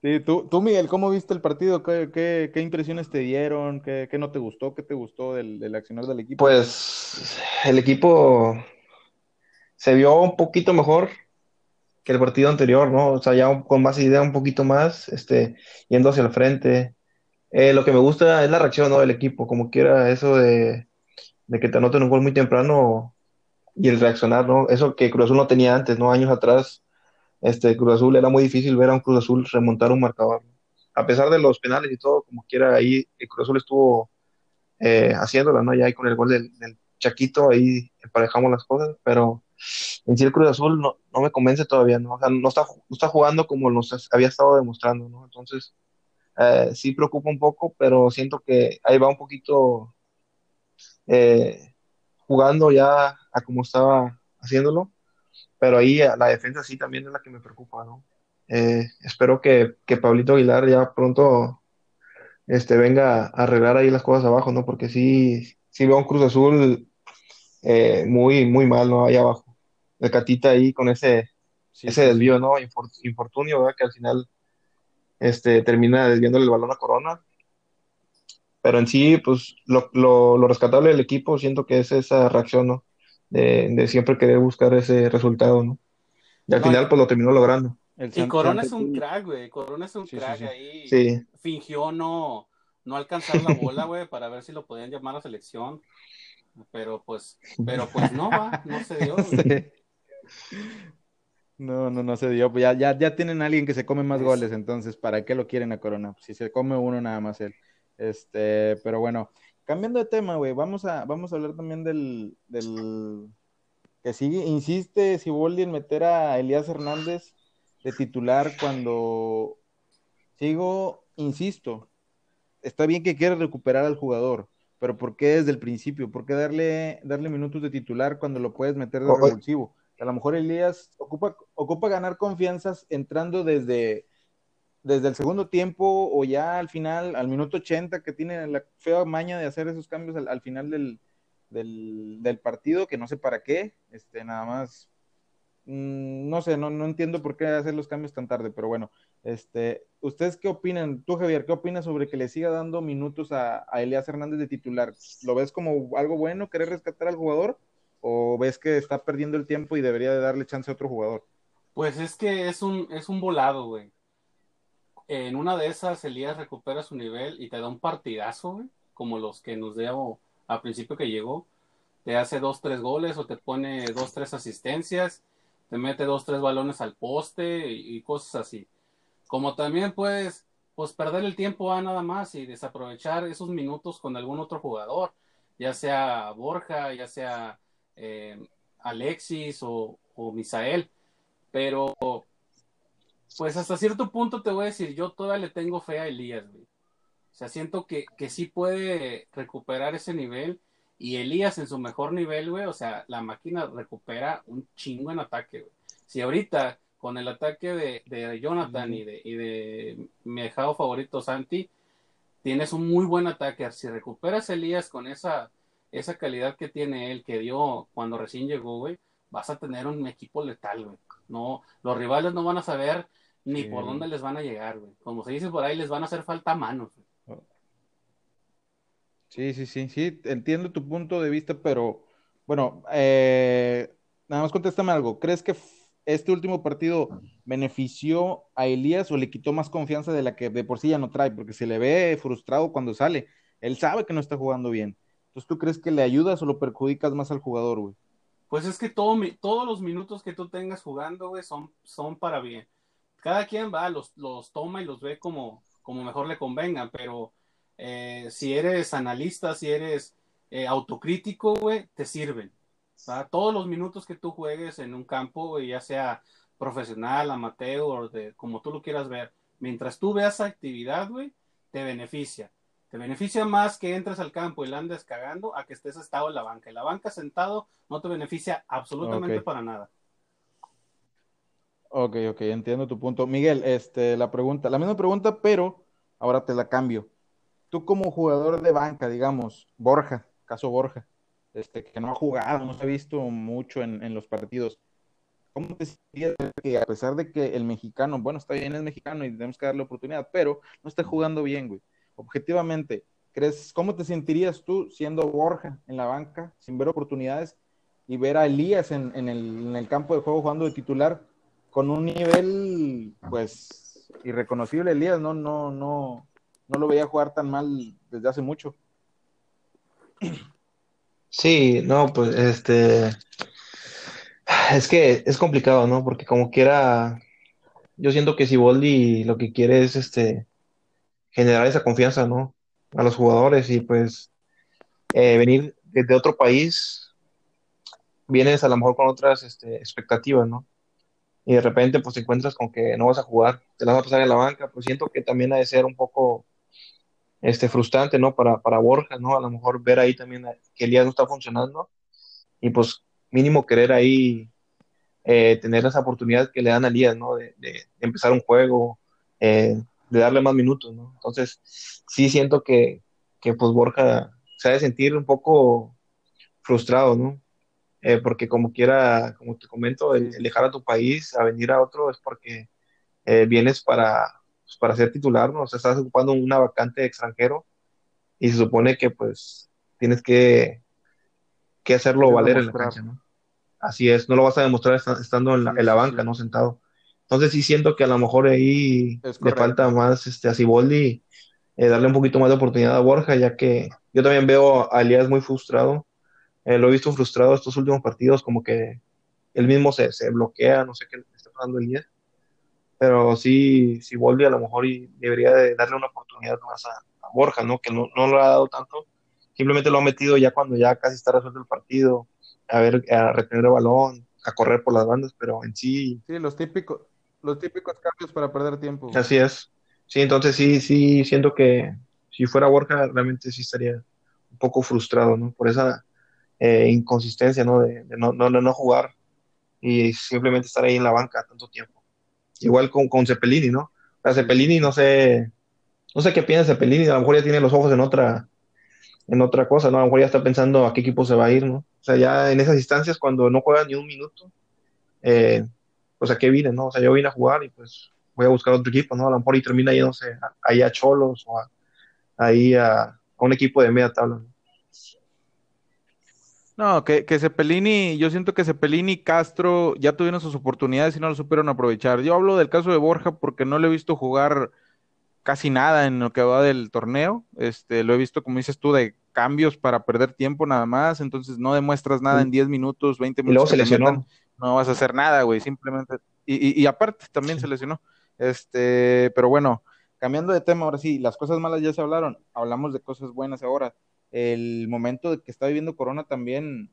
S2: Sí, tú, tú, Miguel, ¿cómo viste el partido? ¿Qué, qué, impresiones te dieron? ¿Qué, qué no te gustó? ¿Qué te gustó del, del accionar del equipo?
S3: Pues el equipo se vio un poquito mejor que el partido anterior, ¿no? O sea, ya con más idea, un poquito más, este, yendo hacia el frente. Eh, lo que me gusta es la reacción, ¿no? del equipo, como quiera eso de, de que te anoten un gol muy temprano y el reaccionar, ¿no? Eso que Cruz Azul no tenía antes, ¿no? Años atrás, este, Cruz Azul era muy difícil ver a un Cruz Azul remontar un marcador. A pesar de los penales y todo, como quiera, ahí el Cruz Azul estuvo eh, haciéndola, ¿no? Ya ahí con el gol del, del Chaquito, ahí emparejamos las cosas, pero en sí el Cruz Azul no, no me convence todavía, ¿no? O sea, no está, no está jugando como nos había estado demostrando, ¿no? Entonces, eh, sí preocupa un poco, pero siento que ahí va un poquito eh, jugando ya a como estaba haciéndolo, pero ahí a la defensa sí también es la que me preocupa, ¿no? Eh, espero que, que Pablito Aguilar ya pronto este, venga a arreglar ahí las cosas abajo, ¿no? Porque sí, sí veo un Cruz Azul eh, muy, muy mal, ¿no? Ahí abajo. El Catita ahí con ese,
S2: Sí,
S3: ese desvío, ¿no? Infor- infortunio, ¿verdad? Que al final este, termina desviándole el balón a Corona. Pero en sí, pues lo, lo, lo rescatable del equipo siento que es esa reacción, ¿no? De, de siempre querer buscar ese resultado, ¿no? Y al
S4: No,
S3: final, pues lo terminó logrando.
S2: El
S4: Y Corona es un crack, güey. Corona es un
S2: Sí, sí,
S4: crack
S2: sí.
S4: ahí.
S3: Sí,
S4: Fingió no, no alcanzar la bola, güey, para ver si lo podían llamar a selección. Pero pues, pero pues no va, no se dio. [laughs]
S2: No, no, no se dio. Pues ya, ya, ya tienen a alguien que se come más
S4: Es-
S2: goles, entonces, ¿para qué lo quieren a Corona? Si se come uno nada más él. Este, pero bueno, cambiando de tema, güey, vamos a, vamos a hablar también del, del que sigue, insiste Siboldi en meter a Elías Hernández de titular cuando sigo, insisto, está bien que quiere recuperar al jugador, pero ¿por qué desde el principio? ¿Por qué darle, darle minutos de titular cuando lo puedes meter de revulsivo? A lo mejor Elías ocupa, ocupa ganar confianzas entrando desde desde el segundo tiempo o ya al final, al minuto 80, que tiene la fea maña de hacer esos cambios al, final del, del, partido, que no sé para qué, este, nada más, mm, no sé, no, no entiendo por qué hacer los cambios tan tarde, pero bueno, este, ¿ustedes qué opinan? Tú, Javier, ¿qué opinas sobre que le siga dando minutos a, a Elías Hernández de titular? ¿Lo ves como algo bueno, querer rescatar al jugador? ¿O ves que está perdiendo el tiempo y debería de darle chance a otro jugador?
S4: Pues es que es un, es un volado, güey. En una de esas, Elías recupera su nivel y te da un partidazo, güey, como los que nos dio al principio que llegó. Te hace dos, tres goles o te pone dos, tres asistencias, te mete dos, tres balones al poste y, cosas así. Como también puedes, pues perder el tiempo a nada más y desaprovechar esos minutos con algún otro jugador, ya sea Borja, ya sea eh, Alexis o, o Misael pero, pues hasta cierto punto te voy a decir, yo todavía le tengo fe a Elías, güey. O sea, siento que, que sí puede recuperar ese nivel. Y Elías en su mejor nivel, güey, o sea, la máquina recupera un chingo en ataque, güey. Si ahorita con el ataque de, de Jonathan y de, y de mi dejado favorito Santi, tienes un muy buen ataque. Si recuperas Elías con esa, esa calidad que tiene él, que dio cuando recién llegó, güey, vas a tener un equipo letal, güey. No, los rivales no van a saber ni por dónde les van a llegar, güey. Como se dice por ahí, les van a hacer falta manos.
S2: Sí, sí, sí, sí, entiendo tu punto de vista, pero bueno, eh, nada más contéstame algo. ¿Crees que este último partido benefició a Elías o le quitó más confianza de la que de por sí ya no trae? Porque se le ve frustrado cuando sale. Él sabe que no está jugando bien. Entonces, ¿tú crees que le ayudas o lo perjudicas más al jugador, güey?
S4: Pues es que todo, todos los minutos que tú tengas jugando, güey, son, son para bien. Cada quien va, los, los toma y los ve como, como mejor le convenga, pero eh, si eres analista, si eres eh, autocrítico, güey, te sirven. Todos los minutos que tú juegues en un campo, ya sea profesional, amateur, de, como tú lo quieras ver, mientras tú veas actividad, güey, te beneficia. Te beneficia más que entres al campo y la andes cagando a que estés estado en la banca. En la banca sentado no te beneficia absolutamente para nada.
S2: Ok, ok, entiendo tu punto. Miguel, este, la pregunta, la misma pregunta, pero ahora te la cambio. Tú como jugador de banca, digamos, Borja, caso Borja, este, que no ha jugado, no se ha visto mucho en, en los partidos. ¿Cómo te sientes que a pesar de que el mexicano, bueno, está bien, es mexicano y tenemos que darle oportunidad, pero no está jugando bien, güey? objetivamente, ¿crees, ¿cómo te sentirías tú siendo Borja en la banca, sin ver oportunidades, y ver a Elías en, el, campo de juego jugando de titular con un nivel, pues, irreconocible? Elías no, no, no, no lo veía jugar tan mal desde hace mucho.
S3: Sí, no, pues, este, es que es complicado, ¿no? Porque como quiera, yo siento que si Boldi lo que quiere es, este, generar esa confianza, ¿no? A los jugadores y pues eh, venir desde otro país, vienes a lo mejor con otras este, expectativas, ¿no? Y de repente pues te encuentras con que no vas a jugar, te la vas a pasar en la banca, pues siento que también ha de ser un poco este, frustrante, ¿no? Para, para Borja, ¿no? A lo mejor ver ahí también que Elías no está funcionando y pues mínimo querer ahí eh, tener esa oportunidad que le dan a Elías, ¿no? De, empezar un juego, eh, de darle más minutos. Entonces, sí siento que, que pues Borja se ha de sentir un poco frustrado, ¿no? Eh, porque como quiera, como te comento, el, dejar a tu país a venir a otro es porque eh, vienes para, pues, para ser titular, ¿no? O sea, estás ocupando una vacante de extranjero y se supone que pues tienes que, que hacerlo valer en la cancha, ¿no? Así es, no lo vas a demostrar estando en la, en la banca, ¿no? Sentado. Entonces sí siento que a lo mejor ahí le falta más este, a Ciboldi eh, darle un poquito más de oportunidad a Borja, ya que yo también veo a Elías muy frustrado. Eh, lo he visto frustrado estos últimos partidos, como que él mismo se, se bloquea, no sé qué le está pasando a Elías. Pero sí, Ciboldi a lo mejor debería de darle una oportunidad más a, Borja, ¿no? Que no, no, lo ha dado tanto. Simplemente lo ha metido ya cuando ya casi está resuelto el partido, a ver, a retener el balón, a correr por las bandas, pero en sí.
S2: Sí, los típicos, los típicos cambios para perder tiempo.
S3: Así es. Sí, entonces sí, sí, siento que si fuera Borja realmente sí estaría un poco frustrado, ¿no? Por esa eh, inconsistencia, ¿no? De, no, no, no, jugar y simplemente estar ahí en la banca tanto tiempo. Igual con, con Cepelini, ¿no? A Cepelini no sé, no sé qué piensa Cepelini, a lo mejor ya tiene los ojos en otra, en otra cosa, ¿no? A lo mejor ya está pensando a qué equipo se va a ir, ¿no? O sea, ya en esas instancias cuando no juega ni un minuto, eh, pues a qué vine, ¿no? O sea, yo vine a jugar y pues voy a buscar otro equipo, ¿no? A lo mejor y termina yéndose ahí a Cholos o ahí a, un equipo de media tabla.
S2: ¿no? Que, que Cepelini, yo siento que Cepelini y Castro ya tuvieron sus oportunidades y no lo supieron aprovechar. Yo hablo del caso de Borja porque no le he visto jugar casi nada en lo que va del torneo. Este, lo he visto, como dices tú, de cambios para perder tiempo nada más. Entonces no demuestras nada en 10 minutos, 20 minutos.
S3: Y luego se lesionó.
S2: no vas a hacer nada, güey. Simplemente. Y, y, aparte también se lesionó. Este, pero bueno, cambiando de tema, ahora sí, las cosas malas ya se hablaron, hablamos de cosas buenas ahora. El momento de que está viviendo Corona también,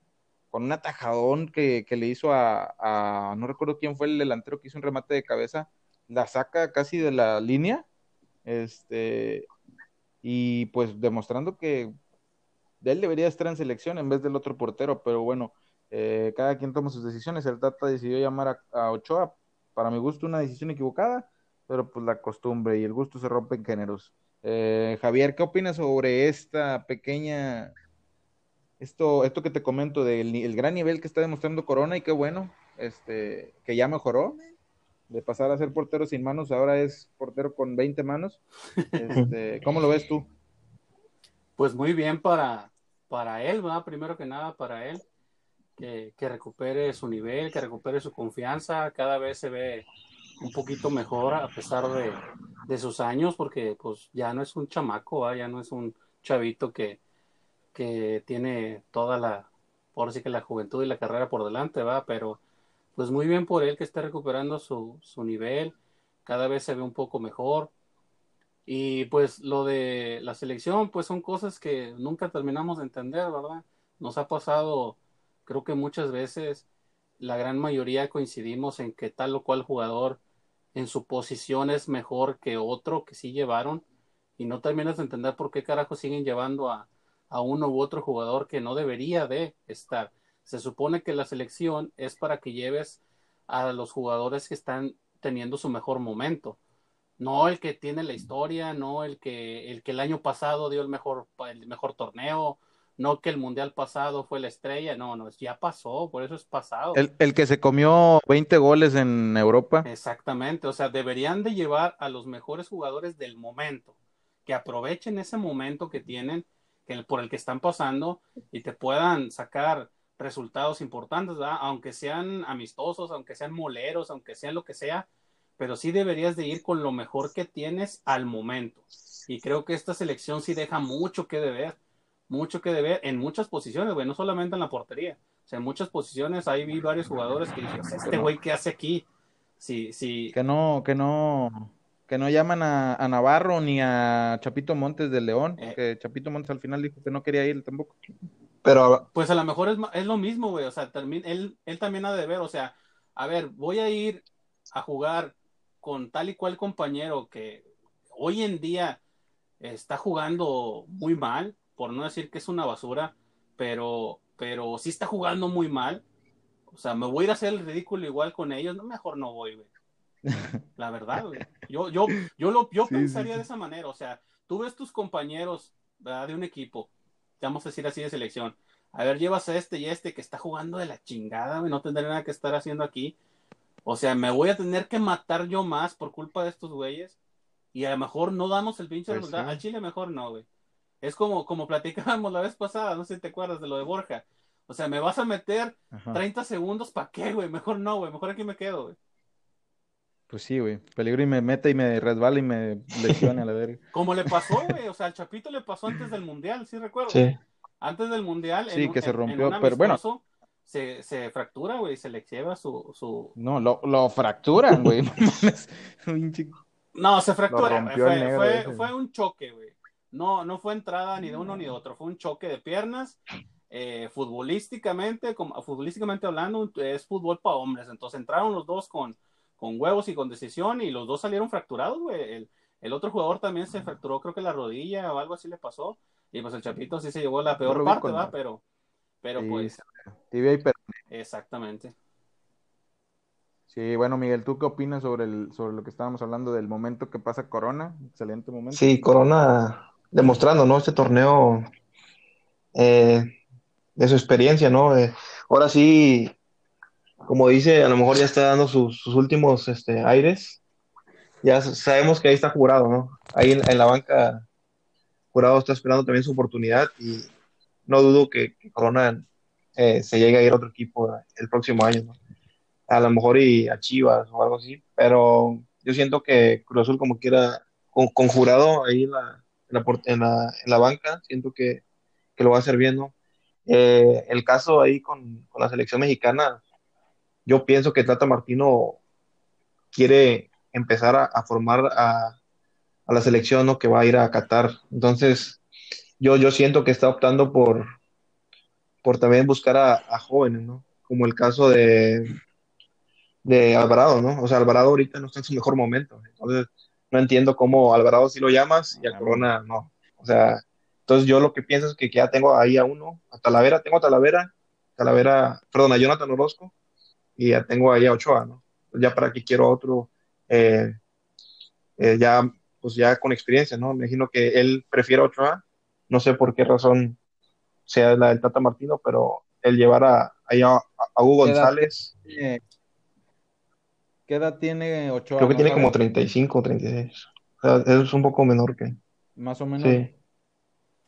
S2: con un atajadón que, le hizo a, no recuerdo quién fue el delantero que hizo un remate de cabeza, la saca casi de la línea, este, y pues demostrando que él debería estar en selección en vez del otro portero, pero bueno, eh, cada quien toma sus decisiones. El Tata decidió llamar a, a Ochoa, para mi gusto una decisión equivocada, pero pues la costumbre y el gusto se rompen géneros. Eh, Javier, ¿qué opinas sobre esta pequeña, esto, esto que te comento del el gran nivel que está demostrando Corona y qué bueno, este, que ya mejoró, de pasar a ser portero sin manos, ahora es portero con 20 manos. Este, [laughs] ¿Cómo lo ves tú?
S4: Pues muy bien para, para él, ¿verdad? Primero que nada para él, que, que recupere su nivel, que recupere su confianza, cada vez se ve un poquito mejor a pesar de, de, sus años, porque pues ya no es un chamaco, ya no es un chavito que, que tiene toda la, por sí que la juventud y la carrera por delante, va, pero pues muy bien por él que está recuperando su, su nivel, cada vez se ve un poco mejor. Y pues lo de la selección, pues son cosas que nunca terminamos de entender, ¿verdad? Nos ha pasado, creo que muchas veces, la gran mayoría coincidimos en que tal o cual jugador en su posición es mejor que otro que sí llevaron y no terminas de entender por qué carajo siguen llevando a, a uno u otro jugador que no debería de estar. Se supone que la selección es para que lleves a los jugadores que están teniendo su mejor momento. No el que tiene la historia, no el que el que el año pasado dio el mejor el mejor torneo, no que el mundial pasado fue la estrella, no, no, ya pasó, por eso es pasado.
S2: El, que se comió 20 goles en Europa.
S4: Exactamente, o sea, deberían de llevar a los mejores jugadores del momento, que aprovechen ese momento que tienen, que, por el que están pasando y te puedan sacar resultados importantes, ¿verdad? aunque sean amistosos, aunque sean moleros, aunque sean lo que sea, pero sí deberías de ir con lo mejor que tienes al momento. Y creo que esta selección sí deja mucho que deber mucho que deber en muchas posiciones, güey, no solamente en la portería. O sea, en muchas posiciones ahí vi varios jugadores que dije, este güey, ¿qué hace aquí? Sí, sí.
S2: Que no, que no, que no llaman a, Navarro ni a Chapito Montes de León, eh. que Chapito Montes al final dijo que no quería ir tampoco.
S4: Pero, pues a lo mejor es, es lo mismo, güey, o sea, él, él también ha de ver, o sea, a ver, voy a ir a jugar con tal y cual compañero que hoy en día está jugando muy mal, por no decir que es una basura, pero, pero sí está jugando muy mal. O sea, me voy a ir a hacer el ridículo igual con ellos, no, mejor no voy, güey. [laughs] La verdad, güey. Yo, yo, yo, lo, yo pensaría de esa manera, o sea, tú ves tus compañeros de un equipo, vamos a decir así de selección, a ver, llevas a este y este que está jugando de la chingada, güey, no tendré nada que estar haciendo aquí. O sea, me voy a tener que matar yo más por culpa de estos güeyes. Y a lo mejor no damos el pinche pues resultado. Al Chile mejor no, güey. Es como, como platicábamos la vez pasada, no sé si te acuerdas de lo de Borja. O sea, me vas a meter 30 segundos, ¿para qué, güey? Mejor no, güey. Mejor aquí me quedo, güey.
S2: Pues sí, güey. Peligro y me mete y me resbala y me lesiona a la verga. [laughs]
S4: Como le pasó, güey. O sea, al Chapito le pasó antes del Mundial, ¿sí recuerdo? Sí. Antes del Mundial.
S2: Sí, que se rompió, pero bueno.
S4: Se, se fractura, güey, se le lleva su, su...
S2: No, lo, lo fracturan, güey. [laughs]
S4: no, se fractura. Fue, fue, fue, un choque, güey. No, no fue entrada ni de uno ni de otro, fue un choque de piernas. Eh, futbolísticamente, como, futbolísticamente hablando, es fútbol para hombres. Entonces entraron los dos con, con huevos y con decisión y los dos salieron fracturados, güey. El, otro jugador también se fracturó, creo que la rodilla o algo así le pasó. Y pues el Chapito sí se llevó la peor parte, ¿verdad? Pero, pero pues.
S2: Tibia y
S4: Exactamente.
S2: Sí, bueno, Miguel, ¿tú qué opinas sobre, el, sobre lo que estábamos hablando del momento que pasa Corona? Excelente momento.
S3: Sí, Corona demostrando, ¿no? Este torneo eh, de su experiencia, ¿no? Eh, ahora sí, como dice, a lo mejor ya está dando sus, sus últimos este, aires. Ya sabemos que ahí está jurado, ¿no? Ahí en, en la banca, jurado está esperando también su oportunidad y no dudo que, que Corona eh, se llegue a ir a otro equipo el próximo año, ¿no? A lo mejor y a Chivas o algo así, pero yo siento que Cruz Azul como quiera, con, con jurado ahí la, en la, en la, en la banca, siento que, que, lo va a hacer bien. Eh, el caso ahí con, con, la selección mexicana, yo pienso que Tata Martino quiere empezar a, a formar a, a, la selección, ¿no? Que va a ir a Qatar. Entonces, yo, yo siento que está optando por, por también buscar a, a, jóvenes, ¿no? Como el caso de, de Alvarado, ¿no? O sea, Alvarado ahorita no está en su mejor momento. Entonces, no entiendo cómo Alvarado sí lo llamas y a Corona no. O sea, entonces yo lo que pienso es que, ya tengo ahí a uno, a Talavera, tengo a Talavera, Talavera, perdón, a Jonathan Orozco y ya tengo ahí a Ochoa, ¿no? Ya para que quiero otro, eh, eh, ya, pues ya con experiencia, ¿no? Me imagino que él prefiere a Ochoa, no sé por qué razón sea la del Tata Martino, pero el llevar a, a Hugo González.
S2: ¿Qué edad tiene Ochoa?
S3: Creo que tiene como 35 o 36. O sea, es un poco menor que.
S2: Más o menos.
S3: Sí.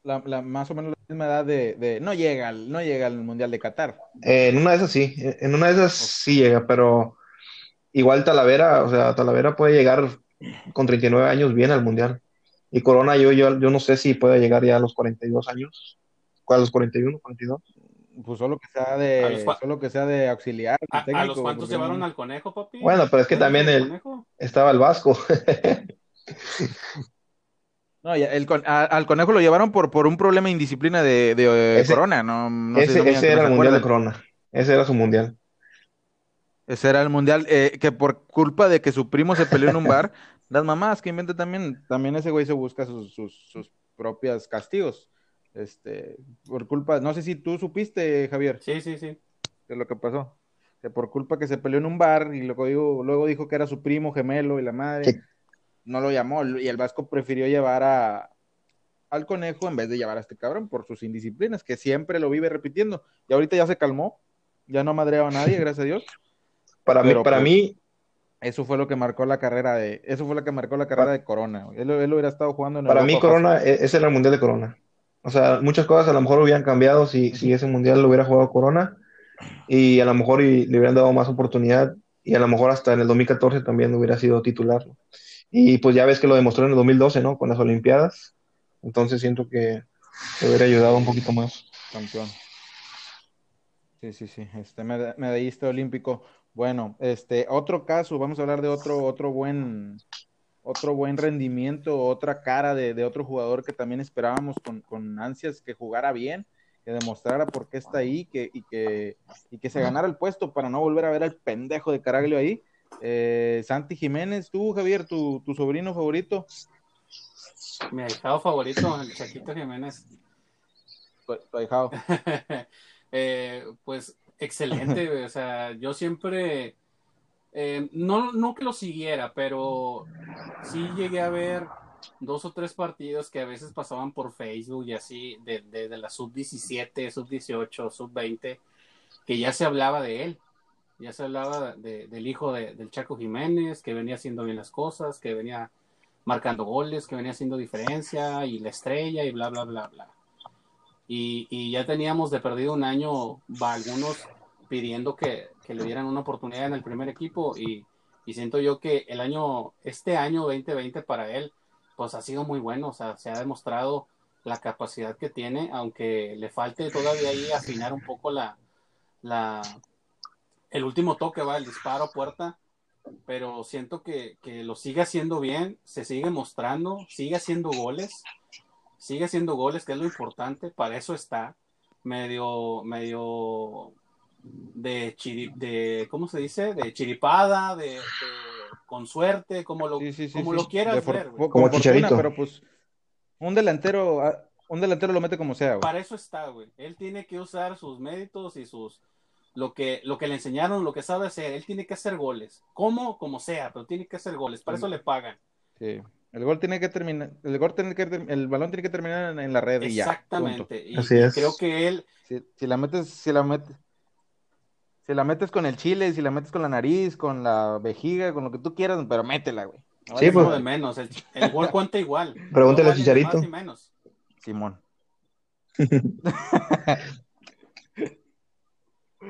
S2: La, la, más o menos la misma edad de, de, no llega no llega al mundial de Qatar
S3: eh, en una de esas sí en una de esas okay. sí llega pero igual Talavera o sea Talavera puede llegar con 39 años bien al mundial y Corona yo yo, yo no sé si puede llegar ya a los 42 años a los 41 42
S2: pues solo que sea de solo que sea de auxiliar
S4: a, técnico, a los cuantos llevaron no... al conejo papi
S3: bueno pero es que también el, conejo? estaba el Vasco [laughs]
S2: No, el, a, al conejo lo llevaron por, por un problema de indisciplina de, de ese, Corona, no, no
S3: ese,
S2: sé,
S3: ese era el mundial de Corona, ese era su mundial.
S2: Ese era el mundial, eh, que por culpa de que su primo se peleó en un bar, [laughs] las mamás que inventa también, también ese güey se busca sus, sus, sus propias castigos. Este, por culpa, no sé si tú supiste, Javier.
S4: Sí, sí, sí.
S2: De lo que pasó. Que por culpa que se peleó en un bar y luego dijo, luego dijo que era su primo gemelo y la madre. No lo llamó y el Vasco prefirió llevar a, al conejo en vez de llevar a este cabrón por sus indisciplinas, que siempre lo vive repitiendo. Y ahorita ya se calmó, ya no ha madreado a nadie, gracias a Dios. [laughs]
S3: Para Pero, mí, para pues, mí.
S2: Eso fue lo que marcó la carrera de, eso fue lo que marcó la carrera de Corona. Él, él hubiera estado jugando en
S3: Para Europa, mí, Corona, ese era el mundial de Corona. O sea, muchas cosas a lo mejor hubieran cambiado si, si ese mundial lo hubiera jugado Corona. Y a lo mejor y, le hubieran dado más oportunidad. Y a lo mejor hasta en el 2014 también hubiera sido titular. Y pues ya ves que lo demostró en el 2012, ¿no? Con las Olimpiadas. Entonces siento que te hubiera ayudado un poquito más.
S2: Campeón. Sí, sí, sí. Este medallista olímpico. Bueno, este, otro caso, vamos a hablar de otro, otro buen, otro buen rendimiento, otra cara de, de otro jugador que también esperábamos con, con, ansias que jugara bien, que demostrara por qué está ahí que, y, que, y que se ganara el puesto para no volver a ver al pendejo de Caraglio ahí. Eh, Santi Jiménez, tú, Javier, tu, tu sobrino favorito.
S4: Mi ahijado favorito, el Chaquito Jiménez.
S2: Tu, tu ahijado. [laughs]
S4: eh, pues excelente, o sea, yo siempre, eh, no, no que lo siguiera, pero sí llegué a ver dos o tres partidos que a veces pasaban por Facebook y así, de, la sub-17, sub-18, sub-20, que ya se hablaba de él ya se hablaba de, del hijo de, del Chaco Jiménez, que venía haciendo bien las cosas, que venía marcando goles, que venía haciendo diferencia y la estrella y bla, bla, bla, bla. Y, y ya teníamos de perdido un año, algunos pidiendo que, que, le dieran una oportunidad en el primer equipo y, y, siento yo que el año, este año 2020 para él, pues ha sido muy bueno, o sea, se ha demostrado la capacidad que tiene, aunque le falte todavía ahí afinar un poco la, la, el último toque va el disparo a puerta, pero siento que, que, lo sigue haciendo bien, se sigue mostrando, sigue haciendo goles, sigue haciendo goles, que es lo importante, para eso está, medio, medio de, chiri, de ¿cómo se dice? De chiripada, de, de con suerte, como lo, sí, sí, sí, como lo quieras
S2: for,
S4: ver.
S2: Como, como chicharito. Pero pues un delantero, un delantero lo mete como sea. Güey.
S4: Para eso está, güey. Él tiene que usar sus méritos y sus lo que, lo que le enseñaron, lo que sabe hacer. Él tiene que hacer goles. ¿Cómo? Como sea, pero tiene que hacer goles. Para eso le pagan.
S2: Sí. El gol tiene que terminar, el gol tiene que el balón tiene que terminar en, en la red
S4: Exactamente.
S2: y
S4: ya.
S3: Así
S4: y,
S3: es.
S4: creo que él,
S2: Si, si la metes, si la metes, si la metes con el chile, si la metes con la nariz, con la vejiga, con lo que tú quieras, pero métela, güey. No
S3: Sí, pues.
S4: de menos. El, el gol cuenta igual. [laughs]
S3: Pregúntale
S4: No
S3: a
S4: vale
S3: Chicharito.
S4: más ni menos.
S2: Simón.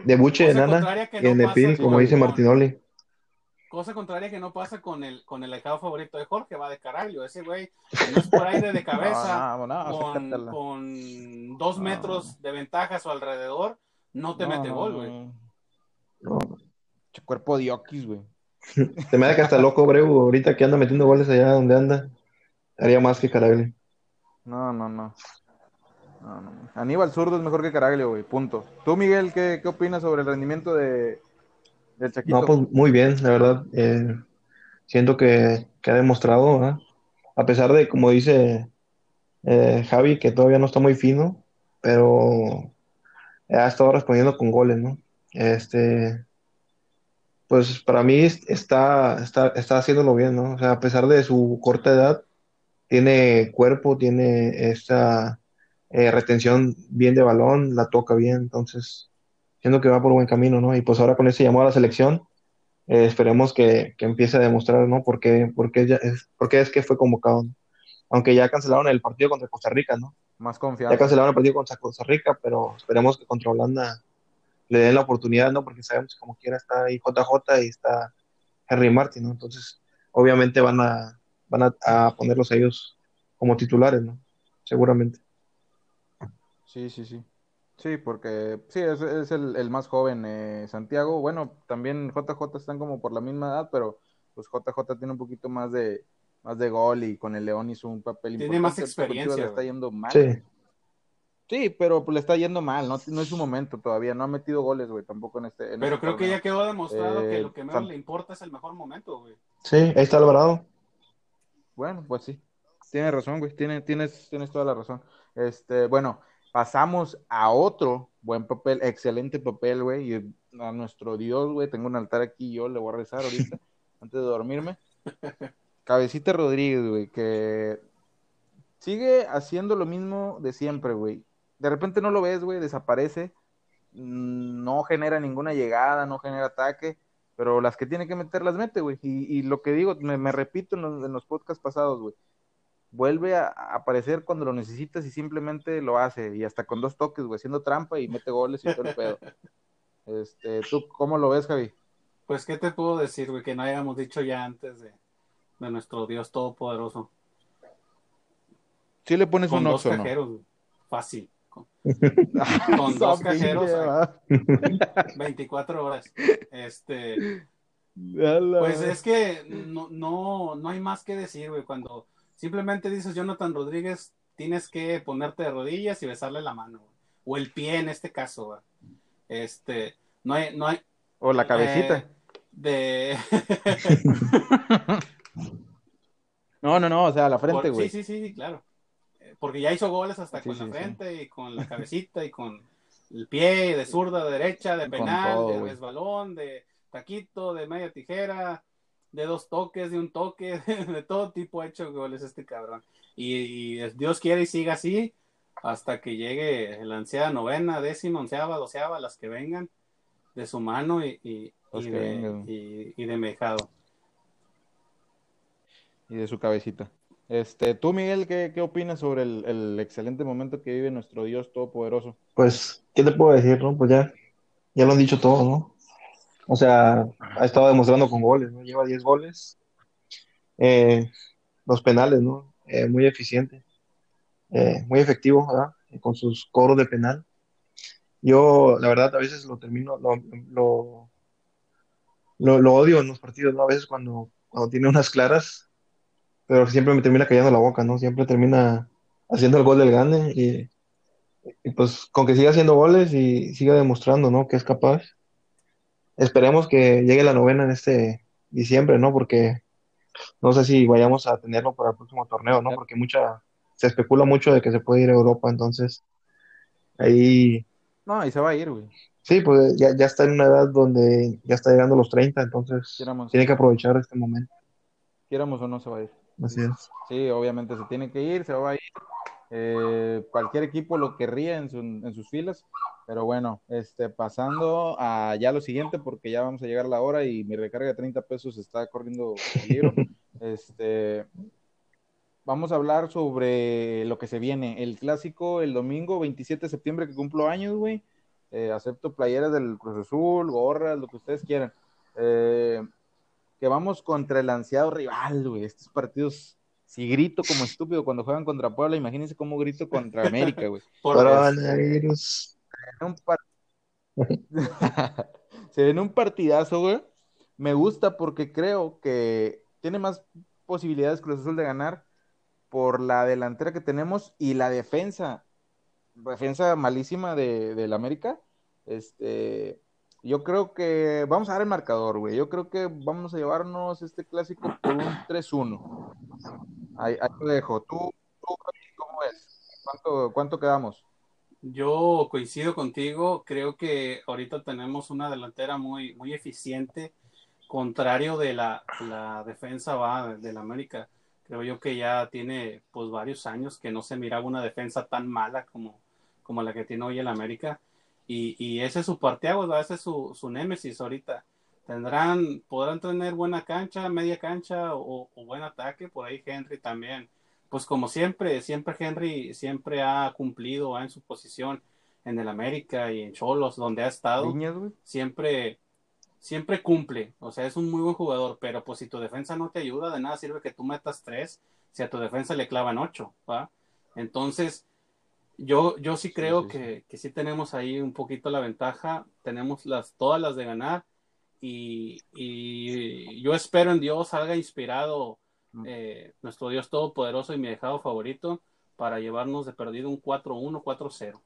S3: De buche de
S4: Cosa
S3: nana
S4: contraria que
S3: y
S4: no
S3: en el
S4: pasa
S3: pin, como dice Martinoli.
S4: Cosa contraria que no pasa con el, con el ahijado favorito de Jorge, va de Caraglio. Ese güey, que no es por aire de [laughs] cabeza,
S2: No, no, no,
S4: con, dos
S2: No.
S4: metros de ventaja a su alrededor, no te
S2: No,
S4: mete gol,
S2: no.
S4: güey.
S3: No.
S2: Che, Cuerpo de okis, güey.
S3: Se me da que hasta loco Breu, ahorita que anda metiendo goles allá donde anda, haría más que Caraglio.
S2: No, no, no. No, no. Aníbal Zurdo es mejor que Caraglio, güey. Punto. ¿Tú, Miguel, qué, qué opinas sobre el rendimiento de, del Chaquito?
S3: No, pues muy bien, la verdad. Eh, siento que, que ha demostrado, ¿verdad? A pesar de, como dice eh, Javi, que todavía no está muy fino, pero ha estado respondiendo con goles, ¿no? Este, pues para mí es- está, está, está haciéndolo bien, ¿no? O sea, a pesar de su corta edad, tiene cuerpo, tiene esta eh, retención bien de balón, la toca bien, entonces siento que va por buen camino, ¿no? Y pues ahora con ese llamado a la selección, eh, esperemos que, que empiece a demostrar, ¿no? Por qué, por qué ya es, por qué es que fue convocado, ¿no? Aunque ya cancelaron el partido contra Costa Rica, ¿no?
S2: Más
S3: Ya
S2: confianza.
S3: cancelaron el partido contra Costa Rica, pero esperemos que contra Holanda le den la oportunidad, ¿no? Porque sabemos que como quiera está ahí JJ y está Henry Martin, ¿no? Entonces, obviamente van a, van a, a ponerlos a ellos como titulares, ¿no? Seguramente.
S2: Sí, sí, sí. Sí, porque sí, es, es el, el más joven, eh, Santiago. Bueno, también JJ están como por la misma edad, pero pues JJ tiene un poquito más de, más de gol y con el León hizo un papel
S4: Tiene más
S2: importante. Pero
S4: experiencia,
S2: Chivas le está yendo mal.
S3: Sí,
S2: Sí, pero pues le está yendo mal, no, no es su momento todavía, no ha metido goles, güey, tampoco en este. en
S4: Pero
S2: este
S4: creo que ya quedó demostrado
S2: Eh,
S4: que lo que menos
S2: San-
S4: le importa es el mejor momento, güey.
S3: sí, ahí está Alvarado.
S2: Bueno, pues sí. Tienes razón, güey. Tienes, tienes, tienes toda la razón. Este, bueno, pasamos a otro buen papel, excelente papel, güey. Y a nuestro Dios, güey. Tengo un altar aquí, yo le voy a rezar ahorita, [laughs] antes de dormirme. Cabecita Rodríguez, güey, que sigue haciendo lo mismo de siempre, güey. De repente no lo ves, güey, desaparece. Mm, No genera ninguna llegada, no genera ataque pero las que tiene que meter las mete, güey. Y, y lo que digo, me, me repito en los, en los podcasts pasados, güey. Vuelve a, a aparecer cuando lo necesitas y simplemente lo hace. Y hasta con dos toques, güey, haciendo trampa y mete goles y todo el pedo. [laughs] Este, ¿tú cómo lo ves, Javi?
S4: Pues, ¿qué te puedo decir, güey? Que no hayamos dicho ya antes de, de nuestro Dios Todopoderoso.
S2: Sí le pones
S4: Con
S2: un
S4: dos
S2: oxo, ¿no?
S4: cajeros, güey. Fácil. [laughs] Con, dos cajeros, ahí, 24 [laughs] horas. Este, pues es que no, no, no hay más que decir, güey. Cuando simplemente dices Jonathan Rodríguez, tienes que ponerte de rodillas y besarle la mano, güey. O el pie en este caso, güey. Este, no hay, no hay,
S2: O la cabecita.
S4: eh, de [laughs]
S2: no, no, no, o sea, la
S4: Por-
S2: frente, güey.
S4: Sí, sí, sí, claro. Eh, Porque ya hizo goles hasta
S2: Sí,
S4: con
S2: sí,
S4: la
S2: sí.
S4: frente y con la [laughs] cabecita y con el pie de zurda, de derecha, de penal,
S2: todo,
S4: de resbalón, de taquito, de media tijera, de dos toques, de un toque, [laughs] de todo tipo ha hecho goles este cabrón. Y, y Dios quiere y siga así hasta que llegue la ansiada novena, décima, onceava, doceava, las que vengan de su mano y, y, y de, y de Mejado.
S2: Y de su cabecita. Este, tú, Miguel, ¿qué, qué opinas sobre el, el excelente momento que vive nuestro Dios Todopoderoso?
S3: Pues, ¿qué te puedo decir, no? Pues ya, ya lo han dicho todo, ¿no? O sea, ha estado demostrando con goles, ¿no? Lleva 10 goles. Eh, los penales, ¿no? Eh, muy eficiente. Eh, muy efectivo, ¿verdad? Con sus cobros de penal. Yo, la verdad, a veces lo termino, lo, lo, lo, lo odio en los partidos, ¿no? A veces cuando, cuando tiene unas claras, pero siempre me termina callando la boca, ¿no? Siempre termina haciendo el gol del gane y, y pues con que siga haciendo goles y siga demostrando, ¿no? Que es capaz. Esperemos que llegue la novena en este diciembre, ¿no? Porque no sé si vayamos a tenerlo para el próximo torneo, ¿no? Porque mucha, se especula mucho de que se puede ir a Europa, entonces ahí
S2: No, y se va a ir, güey.
S3: Sí, pues ya, ya está en una edad donde ya está llegando a los 30, entonces tiene que aprovechar este momento.
S2: Quieramos o no se va a ir.
S3: Así es.
S2: Sí, obviamente se tiene que ir, se va a ir. Eh, cualquier equipo lo querría en, en, sus filas, pero bueno, este, pasando a ya lo siguiente, porque ya vamos a llegar a la hora y mi recarga de 30 pesos está corriendo peligro. [laughs] este, vamos a hablar sobre lo que se viene. El clásico el domingo 27 de septiembre que cumplo años, güey. Eh, acepto playeras del Cruz Azul, gorras, lo que ustedes quieran. Eh, que vamos contra el ansiado rival, güey. Estos partidos, si grito como estúpido cuando juegan contra Puebla, imagínense cómo grito contra América, güey. [laughs] [laughs] Se ven un partidazo, güey. Me gusta porque creo que tiene más posibilidades Cruz Azul de ganar por la delantera que tenemos y la defensa defensa malísima de, del América. Este, yo creo que vamos a dar el marcador, güey. Yo creo que vamos a llevarnos este clásico por un [clears throat] 3-1. Ahí, ahí, lo dejo. ¿Tú, tú cómo es? ¿Cuánto, ¿Cuánto quedamos?
S4: Yo coincido contigo. Creo que ahorita tenemos una delantera muy, muy eficiente, contrario de la, la defensa va del América. Creo yo que ya tiene pues varios años que no se miraba una defensa tan mala como, como la que tiene hoy el América. Y, y ese es su parteaguas, ese es su, su némesis ahorita. Tendrán, podrán tener buena cancha, media cancha o, buen ataque, por ahí Henry también. Pues como siempre, siempre Henry siempre ha cumplido en su posición en el América y en Cholos, donde ha estado. siempre, siempre cumple. O sea, es un muy buen jugador, pero pues si tu defensa no te ayuda, de nada sirve que tú metas tres, si a tu defensa le clavan ocho, ¿va? Entonces, yo, yo sí creo que, sí tenemos ahí un poquito la ventaja, tenemos las, todas las de ganar y, yo espero en Dios salga inspirado eh, nuestro Dios Todopoderoso y mi dejado favorito para llevarnos de perdido un 4-1, 4-0.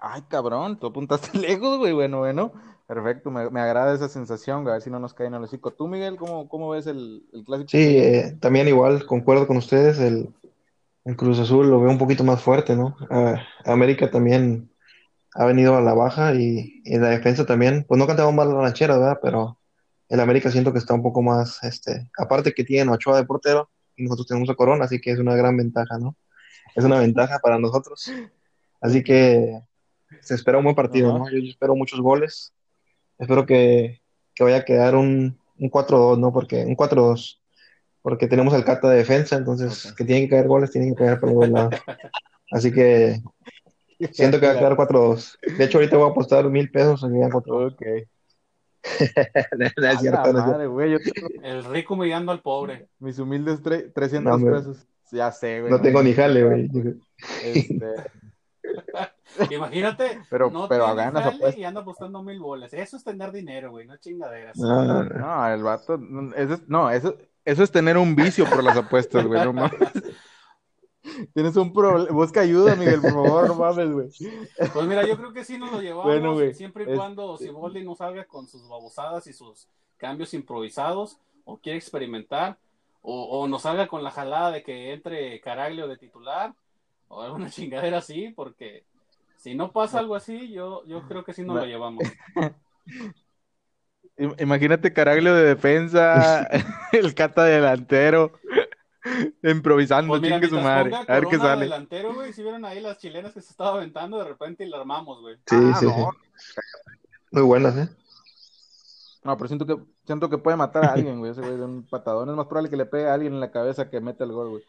S2: Ay, cabrón, tú apuntaste [laughs] lejos, güey. Bueno, bueno, perfecto, me, agrada esa sensación, a ver si no nos cae en el hocico. ¿Tú, Miguel, cómo, cómo ves el, clásico?
S3: Sí, eh, también igual, concuerdo con ustedes, el, el Cruz Azul lo veo un poquito más fuerte, ¿no? América también ha venido a la baja y, en la defensa también, pues no cantamos mal la ranchera, ¿verdad? Pero el América siento que está un poco más, este, aparte que tiene Ochoa de portero y nosotros tenemos a Corona, así que es una gran ventaja, ¿no? Es una ventaja para nosotros. Así que se espera un buen partido, ¿no? Yo, espero muchos goles. Espero que, vaya a quedar un, un 4-2, ¿no? Porque un 4-2 porque tenemos al Cata de defensa, entonces que tienen que caer goles, tienen que caer por los lados. Así que siento que va a quedar 4-2. De hecho, ahorita voy a apostar mil pesos en que 4-2.
S2: Ok. [laughs] no, es cierto, no
S4: El rico mirando al pobre.
S2: Mis humildes 300 pesos. Ya sé, güey.
S3: No tengo ni jale, güey. Este... [laughs]
S4: Imagínate,
S2: pero, no pero ganas
S4: y anda apostando mil bolas. Eso es tener dinero, güey, no chingaderas.
S2: No, no, el vato, eso, no, eso, eso es tener un vicio por las apuestas, güey, no mames. Tienes un problema. Busca ayuda, Miguel, por favor, no mames, güey.
S4: Pues mira, yo creo que sí nos lo llevamos. siempre y cuando Siboldi no salga con sus babosadas y sus cambios improvisados, o quiere experimentar, o, o nos salga con la jalada de que entre Caraglio de titular, o alguna [laughs] chingadera así, porque si no pasa algo así, yo, yo creo que sí nos lo llevamos. [laughs]
S2: Imagínate Caraglio de defensa, [laughs] [laughs] el Cata delantero, improvisando,
S4: pues
S2: chingue su madre. A ver qué sale.
S4: delantero, güey, si vieron ahí las chilenas que se estaba aventando, de repente y la armamos, güey.
S3: Sí, ah, sí, sí. Muy buenas, ¿eh?
S2: No, pero siento que, siento que puede matar a alguien, güey. Ese güey de un patadón. Es más probable que le pegue a alguien en la cabeza que meta el gol, güey.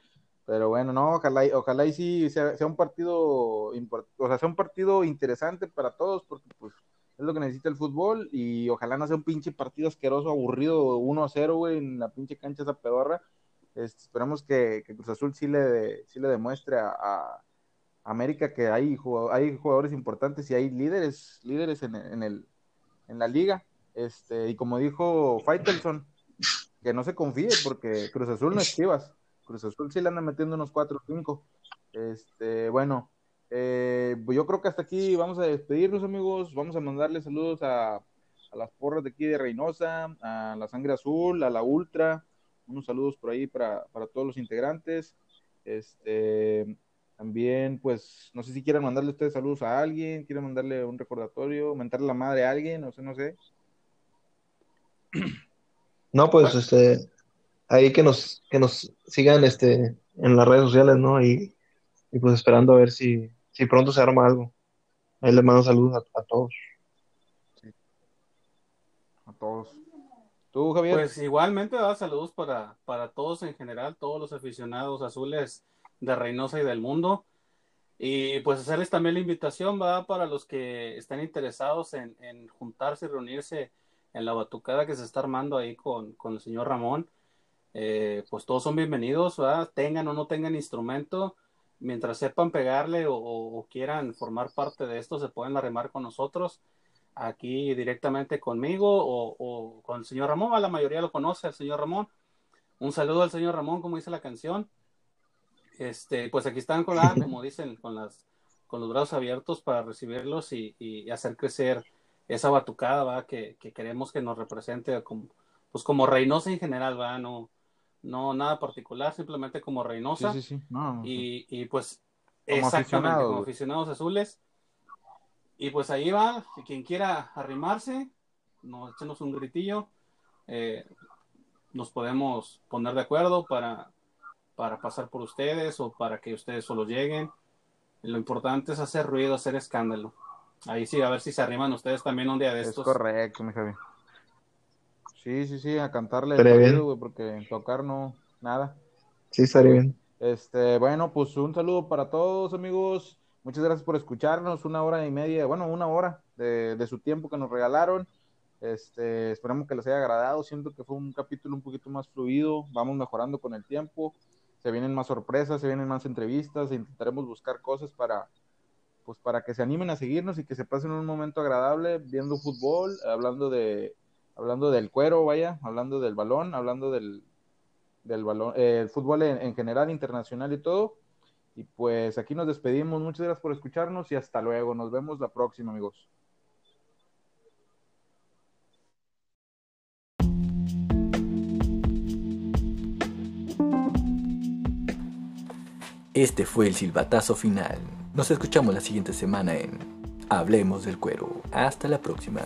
S2: Pero bueno, no, ojalá, ojalá y sí sea, sea un partido, o sea, sea un partido interesante para todos, porque pues es lo que necesita el fútbol y ojalá no sea un pinche partido asqueroso, aburrido, 1-0, güey, en la pinche cancha esa pedorra. Este, esperamos que, Cruz Azul sí le, sí le demuestre a, América que hay, jugadores importantes y hay líderes, líderes en, en, el, en la liga. Este, y como dijo Faitelson, que no se confíe porque Cruz Azul no es. Cruz Azul sí le anda metiendo unos 4 o 5. Este, bueno, eh, pues yo creo que hasta aquí vamos a despedirnos, amigos. Vamos a mandarle saludos a, las porras de aquí de Reynosa, a la Sangre Azul, a la Ultra. Unos saludos por ahí para, todos los integrantes. Este, También, pues, no sé si quieren mandarle ustedes saludos a alguien, quieren mandarle un recordatorio, mentarle la madre a alguien, no sé, no sé.
S3: No, pues, este, ahí que nos, que nos sigan, este, en las redes sociales, ¿no? Y, y pues esperando a ver si, si pronto se arma algo. Ahí les mando saludos a, a todos.
S2: A todos. ¿Tú, Javier?
S4: Pues igualmente, da saludos para, para todos en general, todos los aficionados azules de Reynosa y del mundo. Y pues hacerles también la invitación, va, para los que estén interesados en, en, juntarse y reunirse en la batucada que se está armando ahí con, con el señor Ramón. Eh, pues todos son bienvenidos, ¿verdad? tengan o no tengan instrumento, mientras sepan pegarle o, o, quieran formar parte de esto, se pueden arrimar con nosotros aquí directamente conmigo o, o, con el señor Ramón, la mayoría lo conoce, el señor Ramón. Un saludo al señor Ramón, como dice la canción. Este, pues aquí están con la, como [laughs] dicen, con las, con los brazos abiertos para recibirlos y, y hacer crecer esa batucada, ¿va? Que, que, queremos que nos represente como, pues como Reynosa en general, ¿va? No, no nada particular, simplemente como Reynosa.
S2: Sí, sí, sí. No,
S4: y, y, pues, como exactamente, aficionados. como aficionados azules. Y pues ahí va, quien quiera arrimarse, nos echemos un gritillo, eh, nos podemos poner de acuerdo para, para pasar por ustedes o para que ustedes solo lleguen. Lo importante es hacer ruido, hacer escándalo. Ahí sí, a ver si se arriman ustedes también un día de estos.
S2: Es correcto, mi Javi. Sí, sí, sí, a cantarle el güey, porque tocar no, nada.
S3: Sí, estaría bien.
S2: Este, bueno, pues un saludo para todos, amigos. Muchas gracias por escucharnos, una hora y media, bueno, una hora de, de su tiempo que nos regalaron. Este, esperamos que les haya agradado. Siento que fue un capítulo un poquito más fluido. Vamos mejorando con el tiempo. Se vienen más sorpresas, se vienen más entrevistas. E intentaremos buscar cosas para, pues, para que se animen a seguirnos y que se pasen un momento agradable viendo fútbol, hablando de, hablando del cuero, vaya, hablando del balón, hablando del, del balón, eh, el fútbol en, en general, internacional y todo. Y pues aquí nos despedimos. Muchas gracias por escucharnos y hasta luego. Nos vemos la próxima, amigos.
S1: Este fue el silbatazo final. Nos escuchamos la siguiente semana en Hablemos del Cuero. Hasta la próxima.